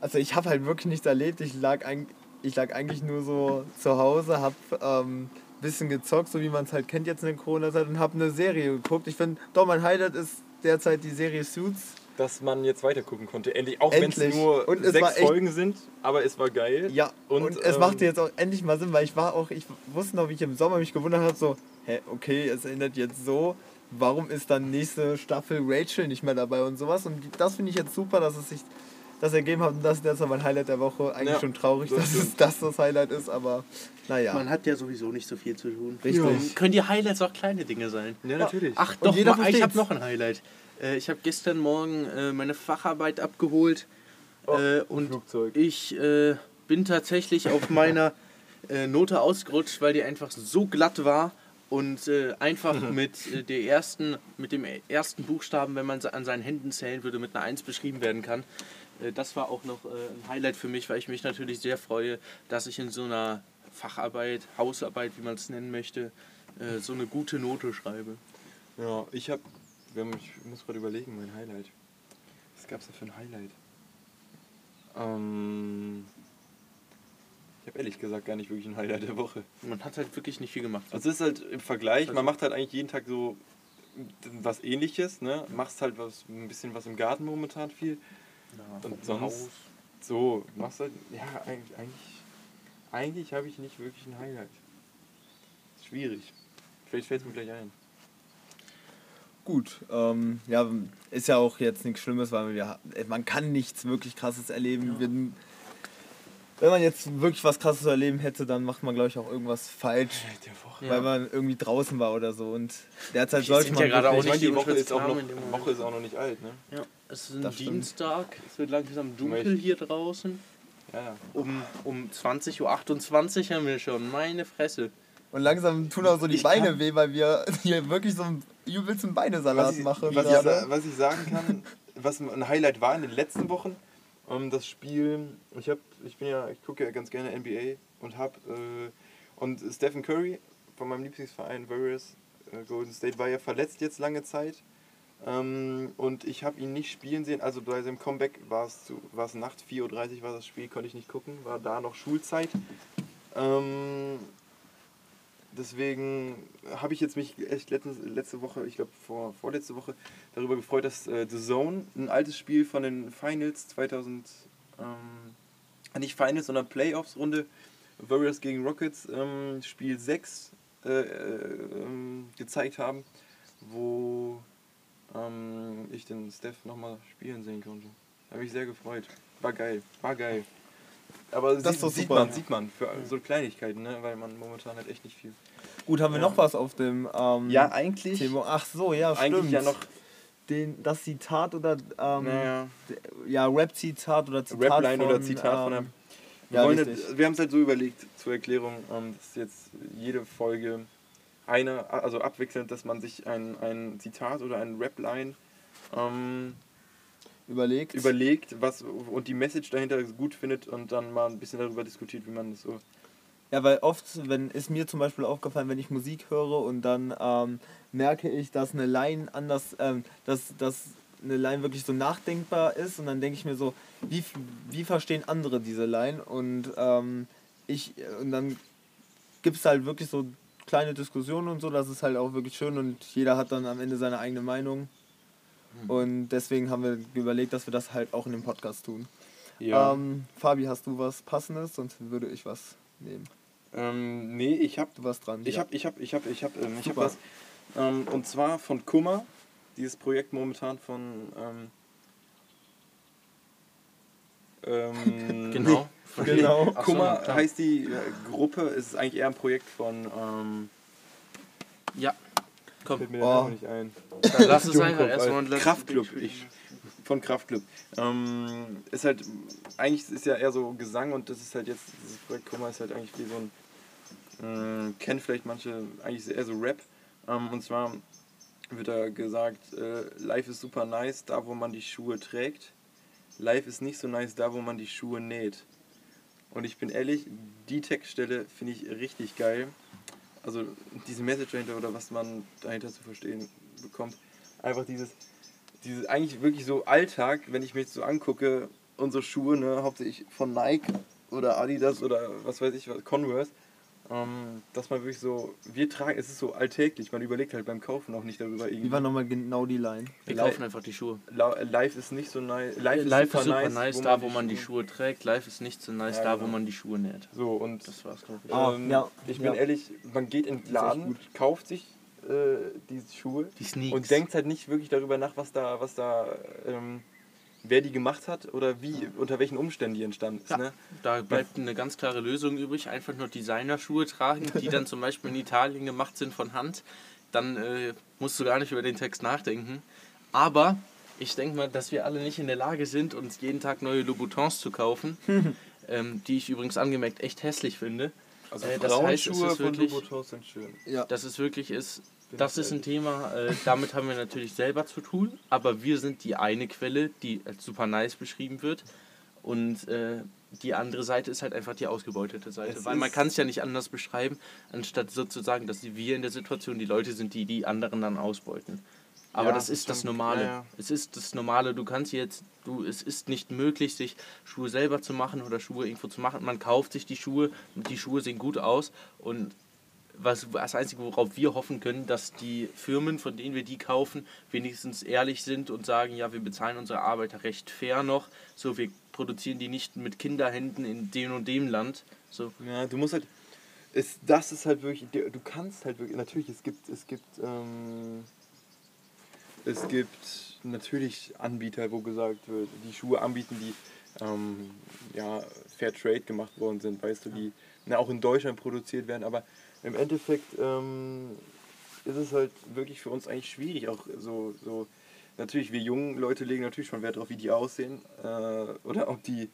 Also ich habe halt wirklich nichts erlebt. Ich lag, eig- ich lag eigentlich nur so zu Hause, hab ähm, bisschen gezockt, so wie man es halt kennt jetzt in der Corona-Zeit und hab eine Serie geguckt. Ich finde, doch, mein Highlight ist derzeit die Serie Suits. dass man jetzt weiter gucken konnte. Endlich, auch wenn es nur Und sechs Folgen sind, aber es war geil. Ja, und, Und, es ähm, machte jetzt auch endlich mal Sinn, weil ich war auch, ich wusste noch, wie ich im Sommer mich gewundert habe, so, hä, okay, es ändert jetzt so, warum ist dann nächste Staffel Rachel nicht mehr dabei und sowas. Und das finde ich jetzt super, dass es sich das ergeben hat und das ist jetzt mein Highlight der Woche. Eigentlich Ja, schon traurig, das dass es das das Highlight ist, aber naja. Man hat ja sowieso nicht so viel zu tun. Richtig. Ähm, Können die Highlights auch kleine Dinge sein? Ja, natürlich. Ach doch, jeder ma- ich habe noch ein Highlight. Äh, ich habe gestern Morgen äh, meine Facharbeit abgeholt äh, und Flugzeug. ich bin tatsächlich auf meiner Note ausgerutscht, weil die einfach so glatt war und äh, einfach mit, äh, der ersten, mit dem ersten Buchstaben, wenn man an seinen Händen zählen würde, mit einer 1 beschrieben werden kann. Äh, das war auch noch äh, ein Highlight für mich, weil ich mich natürlich sehr freue, dass ich in so einer Facharbeit, Hausarbeit, wie man es nennen möchte, äh, so eine gute Note schreibe. Ja, ich habe, ich muss gerade überlegen, mein Highlight. Was gab's da für ein Highlight? Ähm, ich habe ehrlich gesagt gar nicht wirklich ein Highlight der Woche. Man hat halt wirklich nicht viel gemacht. Also es ist halt im Vergleich, Also- man macht halt eigentlich jeden Tag so was ähnliches, ne? Machst halt was, ein bisschen was im Garten momentan viel. Ja, Und sonst so, machst halt, ja, eigentlich, eigentlich, eigentlich habe ich nicht wirklich ein Highlight. Schwierig. Vielleicht fällt es mir gleich ein. Gut, ähm, ja, ist ja auch jetzt nichts Schlimmes, weil wir, man kann nichts wirklich Krasses erleben. Wir, wenn man jetzt wirklich was Krasses zu erleben hätte, dann macht man, glaube ich, auch irgendwas falsch. Ja. weil man irgendwie draußen war oder so. Und derzeit sollte sind man ja gerade auch meine, die nicht Woche ist, auch noch, Woche ist auch noch nicht alt, ne? Ja, es ist ein Das stimmt. Dienstag, es wird langsam dunkel hier draußen. Ja, ja. Um, um 20.28 Uhr haben wir schon, meine Fresse. Und langsam tun auch so die Ich Beine weh, weil wir <laughs> hier wirklich so einen übelsten Beinesalat Was ich, machen. was, ich, was ich sagen kann, was ein Highlight war in den letzten Wochen, ähm, das Spiel, ich hab, ich bin ja, ich gucke ja ganz gerne NBA und hab äh, und Stephen Curry von meinem Lieblingsverein Warriors äh, Golden State war ja verletzt jetzt lange Zeit. Ähm, und ich habe ihn nicht spielen sehen, also bei seinem Comeback war es zu- war es Nacht, 4.30 Uhr war das Spiel, konnte ich nicht gucken, war da noch Schulzeit. Ähm, deswegen habe ich jetzt mich echt letztens, letzte Woche, ich glaube vor, vorletzte Woche, darüber gefreut, dass äh, The Zone, ein altes Spiel von den Finals 2000, ähm, nicht Finals, sondern Playoffs-Runde, Warriors gegen Rockets, ähm, Spiel 6 äh, äh, ähm, gezeigt haben, wo ähm, ich den Steph nochmal spielen sehen konnte. Habe mich sehr gefreut. War geil, war geil. Aber Das sieht, sieht man, sieht man, für so Kleinigkeiten, ne? weil man momentan hat echt nicht viel. Gut, haben wir Ja. noch was auf dem ähm, Ja, eigentlich. Thema? Ach so, ja, Eigentlich stimmt. ja noch. Den, das Zitat oder ähm, Naja, ja, Rap-Zitat oder Zitat Rapline von, oder Zitat von ähm, der. Wir, ja, halt, wir haben es halt so überlegt, zur Erklärung, ähm, dass jetzt jede Folge eine, also abwechselnd, dass man sich ein, ein Zitat oder ein Rapline ähm, überlegt. überlegt was, und die Message dahinter gut findet und dann mal ein bisschen darüber diskutiert, wie man das so. Ja, weil oft, wenn ist mir zum Beispiel aufgefallen, wenn ich Musik höre und dann ähm, merke ich, dass eine Line anders, ähm, dass, dass eine Line wirklich so nachdenkbar ist und dann denke ich mir so, wie, wie verstehen andere diese Line und ähm, ich und dann gibt es halt wirklich so kleine Diskussionen und so, das ist halt auch wirklich schön und jeder hat dann am Ende seine eigene Meinung. Und deswegen haben wir überlegt, dass wir das halt auch in dem Podcast tun. Ja. Ähm, Fabi, hast du was Passendes? Sonst würde ich was nehmen. Ähm, nee, ich hab, Du warst dran. ich ja. hab, ich hab, ich hab, ich hab, ähm, ich hab was. Ähm, und zwar von Kummer, dieses Projekt momentan von. Ähm, ähm, <laughs> Genau. Von Genau. Ach so, Kummer klar. heißt die äh, Gruppe, es ist eigentlich eher ein Projekt von. Ähm, Ja. Komm, fällt mir der Oh. Name nicht ein. dann lass es <laughs> einfach erstmal und lass Kraftclub. Ich, von Kraftclub. Ähm, ist halt, eigentlich ist ja eher so Gesang und das ist halt jetzt, dieses Projekt Kummer ist halt eigentlich wie so ein, ähm, kennt vielleicht manche, eigentlich ist eher so Rap. Ähm, und zwar wird da gesagt, äh, Life ist super nice, da wo man die Schuhe trägt. Life ist nicht so nice, da wo man die Schuhe näht. Und ich bin ehrlich, die Textstelle finde ich richtig geil. Also diese Message dahinter oder was man dahinter zu verstehen bekommt. Einfach dieses, dieses eigentlich wirklich so Alltag, wenn ich jetzt so angucke, unsere Schuhe, ne, hauptsächlich von Nike oder Adidas oder was weiß ich, Converse, ähm, dass man wirklich so, wir tragen, es ist so alltäglich, man überlegt halt beim Kaufen auch nicht darüber Wie irgendwie. war nochmal genau die Line? wir kaufen einfach die Schuhe. La- Live ist nicht so nice. Live ist super, ist super nice, nice, da wo man die Schuhe trägt. Live ist nicht so nice, Ja, da genau. wo man die Schuhe näht. So, und Das war's, glaube ich. Ah, ähm, ja, ich ja. bin ehrlich, man geht in den Laden, kauft sich äh, diese Schuhe Die Sneaks. und denkt halt nicht wirklich darüber nach, was da, was da, ähm, wer die gemacht hat oder wie, unter welchen Umständen die entstanden ist. Ja. Ne? Da bleibt eine ganz klare Lösung übrig. Einfach nur Designerschuhe tragen, die dann zum Beispiel in Italien gemacht sind von Hand. Dann äh, musst du gar nicht über den Text nachdenken. Aber ich denke mal, dass wir alle nicht in der Lage sind, uns jeden Tag neue Louboutins zu kaufen. <laughs> ähm, die ich übrigens angemerkt echt hässlich finde. Also Äh, das heißt, es ist von wirklich- Louboutins sind schön. Ja. Dass es wirklich ist, das ist ein. Thema, äh, damit haben wir natürlich selber zu tun, aber wir sind die eine Quelle, die als super nice beschrieben wird. Und äh, die andere Seite ist halt einfach die ausgebeutete Seite. Es Weil man kann es ja nicht anders beschreiben, anstatt sozusagen, dass wir in der Situation die Leute sind, die die anderen dann ausbeuten. Aber Ja, das ist das. Normale. Ja, ja. Es ist das Normale. Du kannst jetzt, du, es ist nicht möglich, sich Schuhe selber zu machen oder Schuhe irgendwo zu machen. Man kauft sich die Schuhe und die Schuhe sehen gut aus. Und was, das Einzige, worauf wir hoffen können, dass die Firmen, von denen wir die kaufen, wenigstens ehrlich sind und sagen, ja, wir bezahlen unsere Arbeiter recht fair noch. So, wir produzieren die nicht mit Kinderhänden in dem und dem Land. So, Ja, du musst halt. Es, das ist halt wirklich. Du kannst halt wirklich. Natürlich, es gibt. Es gibt. Ähm, es gibt natürlich Anbieter, wo gesagt wird, die Schuhe anbieten, die ähm, ja, Fair Trade gemacht worden sind, weißt du, die na, auch in Deutschland produziert werden, aber im Endeffekt ähm, ist es halt wirklich für uns eigentlich schwierig, auch so, so natürlich, wir jungen Leute legen natürlich schon Wert darauf, wie die aussehen äh, oder ob die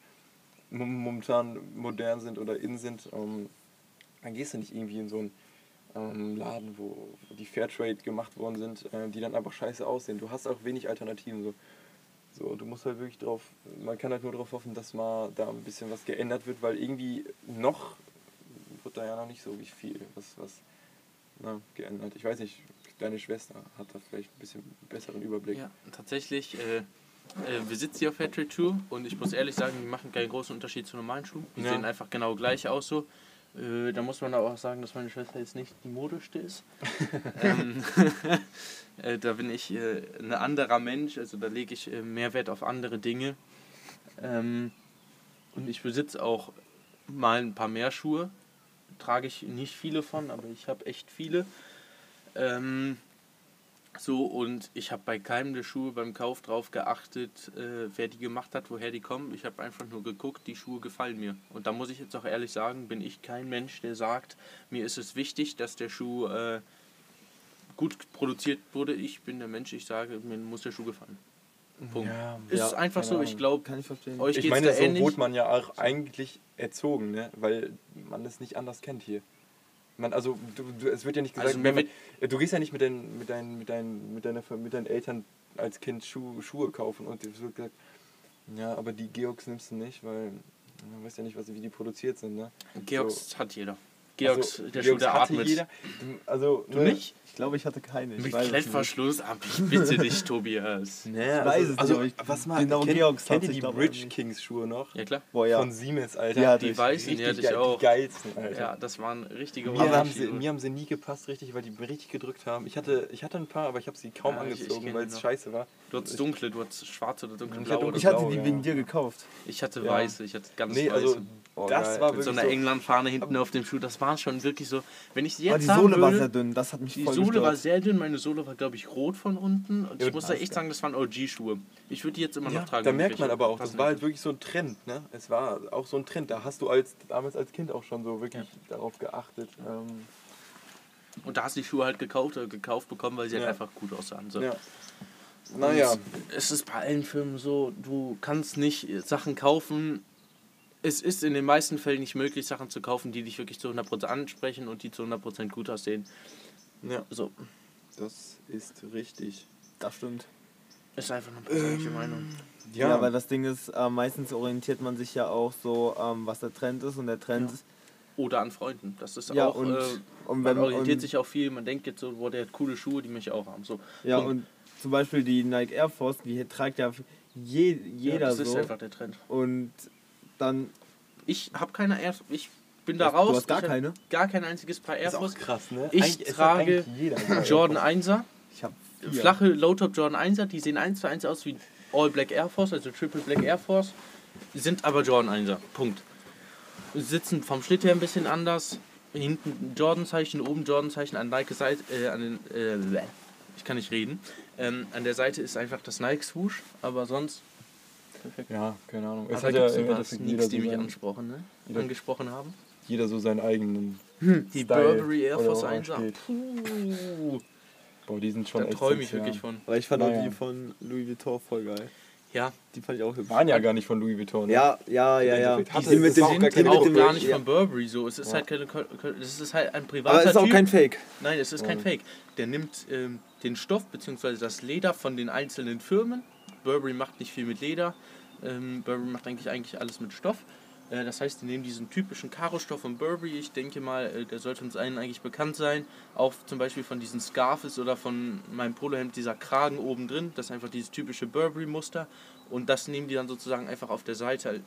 mom- momentan modern sind oder in sind. Ähm, dann gehst du nicht irgendwie in so einen ähm, Laden, wo, wo die Fairtrade gemacht worden sind, äh, die dann einfach scheiße aussehen. Du hast auch wenig Alternativen. So. So, du musst halt wirklich drauf, man kann halt nur darauf hoffen, dass mal da ein bisschen was geändert wird, weil irgendwie noch wird da ja noch nicht so wie viel was, was na, geändert. Ich weiß nicht, deine Schwester hat da vielleicht ein bisschen besseren Überblick. Ja, tatsächlich. Äh, äh, wir sitzen hier auf Fairtrade Schuhe und ich muss ehrlich sagen, die machen keinen großen Unterschied zu normalen Schuhen. Die Ja. sehen einfach genau gleich aus so. Äh, da muss man aber auch sagen, dass meine Schwester jetzt nicht die modischste ist. <laughs> ähm, <laughs> äh, da bin ich äh, ein anderer Mensch, also da lege ich äh, mehr Wert auf andere Dinge. Ähm, und ich besitze auch mal ein paar mehr Schuhe. Trage ich nicht viele von, aber ich habe echt viele. Ähm, so, und ich habe bei keinem der Schuhe beim Kauf drauf geachtet, äh, wer die gemacht hat, woher die kommen. Ich habe einfach nur geguckt, die Schuhe gefallen mir. Und da muss ich jetzt auch ehrlich sagen, bin ich kein Mensch, der sagt, mir ist es wichtig, dass der Schuh äh, gut produziert wurde. Ich bin der Mensch, ich sage, mir muss der Schuh gefallen. Punkt. Ja, Ist ja, einfach so, keine ich Ahnung. glaube, Kann ich verstehen. euch Ich meine, so ähnlich. wurde man ja auch eigentlich erzogen, ne? weil man es nicht anders kennt hier. Man, also, du, du, es wird ja nicht gesagt, Also, man, du gehst ja nicht mit, deinen, mit, deinen, mit, deinen, mit, deiner, mit deinen Eltern als Kind Schuh, Schuhe kaufen und es wird gesagt, ja, aber die Georgs nimmst du nicht, weil man weiß ja nicht, was, wie die produziert sind. Ne? Georgs hat jeder. Georgs, Also, der Schuh, Georgs der hatte atmet. Jeder. Also, Du ne, nicht? Ich glaube, ich hatte keine. Ich Mit weiß es nicht. Klettverschluss, <laughs> aber ich bitte dich, Tobias. Naja, weiß es also, nicht, ich- was mal, genau, kennt, Georgs kennt ihr die ich, Bridge. Kings Schuhe noch? Ja, klar. Boah, ja. Von Siemens, Alter. Die hatte Die ich. weißen, die hatte ich auch. Die geilsten, Alter. Ja, das waren richtige Mir haben, sie, Ohrenschuhe. mir haben sie nie gepasst, richtig, weil die richtig gedrückt haben. Ich hatte, ich hatte ein paar, aber ich habe sie kaum Ja, ich- ich angezogen, weil es scheiße war. Du hattest dunkle, du hattest schwarze oder Ich dunkelblau. hatte Ich hatte die ja. wegen dir gekauft. Ich hatte Ja. weiße, ich hatte ganz Nee, weiße. also Oh, das geil. war Mit so einer so, England-Fahne hinten auf dem Schuh, das war schon wirklich so. Wenn ich sie Aber jetzt die Sohle war würde, sehr dünn, das hat mich Die voll Sohle war gestört. sehr dünn, meine Sohle war, glaube ich, rot von unten. Und ich Ja, muss da echt geil. sagen, das waren OG-Schuhe. Ich würde die jetzt immer Ja, noch tragen. da merkt ich man aber auch, das war halt wirklich so ein Trend, ne? Es war auch so ein Trend, da hast du als damals als Kind auch schon so wirklich darauf geachtet. Ähm, Und da hast du die Schuhe halt gekauft, äh, gekauft bekommen, weil sie Ja. halt einfach gut aussahen. So. ja. Naja, Und Es ist bei allen Firmen so, du kannst nicht Sachen kaufen. Es ist in den meisten Fällen nicht möglich, Sachen zu kaufen, die dich wirklich zu 100% ansprechen und die zu 100% gut aussehen. ja, So, das ist richtig. Das stimmt. ist einfach eine persönliche Meinung. Ja, Ja, weil das Ding ist, äh, meistens orientiert man sich ja auch so, ähm, was der Trend ist und der Trend Ja. ist. Oder an Freunden. Das ist Ja, auch. und, äh, und man orientiert und, sich auch viel, man denkt jetzt so, boah, der hat coole Schuhe, die möchte ich auch haben. So. Ja, Und- und zum Beispiel die Nike Air Force, die trägt ja je, Ja, jeder das ist so. einfach der Trend. Und dann. Ich habe keine Air Ich bin da raus. du hast gar keine? Gar kein einziges Paar Air Force. krass, ne? Ich hat trage Jordan Force. 1er. Ich habe Flache Low-Top Jordan 1er, die sehen eins zu eins aus wie All Black Air Force, also Triple Black Air Force, sind aber Jordan 1er. Punkt. Sitzen vom Schnitt her ein bisschen anders. Hinten Jordan-Zeichen, oben Jordan-Zeichen, an Nike Seite, äh, an den, äh, ich kann nicht reden. Ähm, an der Seite ist einfach das Nike Swoosh, aber sonst. Ja, keine Ahnung. Es aber hat ja im Endeffekt jeder so, die mich angesprochen, ne? jeder- angesprochen haben. jeder so seinen eigenen Die Style Burberry Air Force woran 1er. steht. Puh, Boah, die sind schon da echt träume ich wirklich von. Aber ich fand auch Naja. die von Louis Vuitton voll geil. Ja, Die fand ich auch hübsch. Waren ja gar nicht von Louis Vuitton. ne? Ja, ja, ja, ja. Die das mit dem, auch gar sind mit auch dem gar nicht ja. von Burberry so. Es ist Ja. halt keine, es ist halt ein privater Aber es ist auch Typ. kein Fake. Nein, es ist kein. Fake. Der nimmt ähm, den Stoff bzw. das Leder von den einzelnen Firmen. Burberry macht nicht viel mit Leder. Ähm, Burberry macht eigentlich eigentlich alles mit Stoff. Äh, das heißt, die nehmen diesen typischen Karo-Stoff von Burberry. Ich denke mal, äh, der sollte uns allen eigentlich bekannt sein. Auch zum Beispiel von diesen Scarfes oder von meinem Polohemd, dieser Kragen oben drin. Das ist einfach dieses typische Burberry-Muster. Und das nehmen die dann sozusagen einfach auf der Seite äh,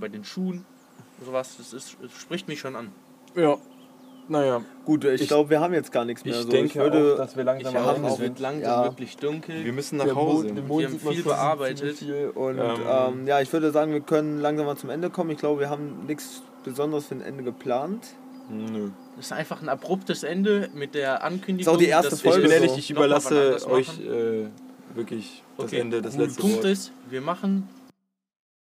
bei den Schuhen. Sowas, das, ist, das spricht mich schon an. Ja. Naja, Gut, ich, Ich- glaube, wir haben jetzt gar nichts mehr. ich so. denke ich würde, auch, dass wir langsam Ende es sind. wird langsam Ja. wirklich dunkel. Wir müssen nach der Hause. Mond, Wir haben viel bearbeitet. Viel. Und Ähm, ähm, ja, ich würde sagen, wir können langsam mal zum Ende kommen. Ich glaube, wir haben nichts Besonderes für ein Ende geplant. Nö. Das ist einfach ein abruptes Ende mit der Ankündigung. Ist auch die erste Folge Ich, so. ehrlich, ich überlasse euch äh, wirklich das Okay, Ende, das letzte Punkt Wort. ist, wir machen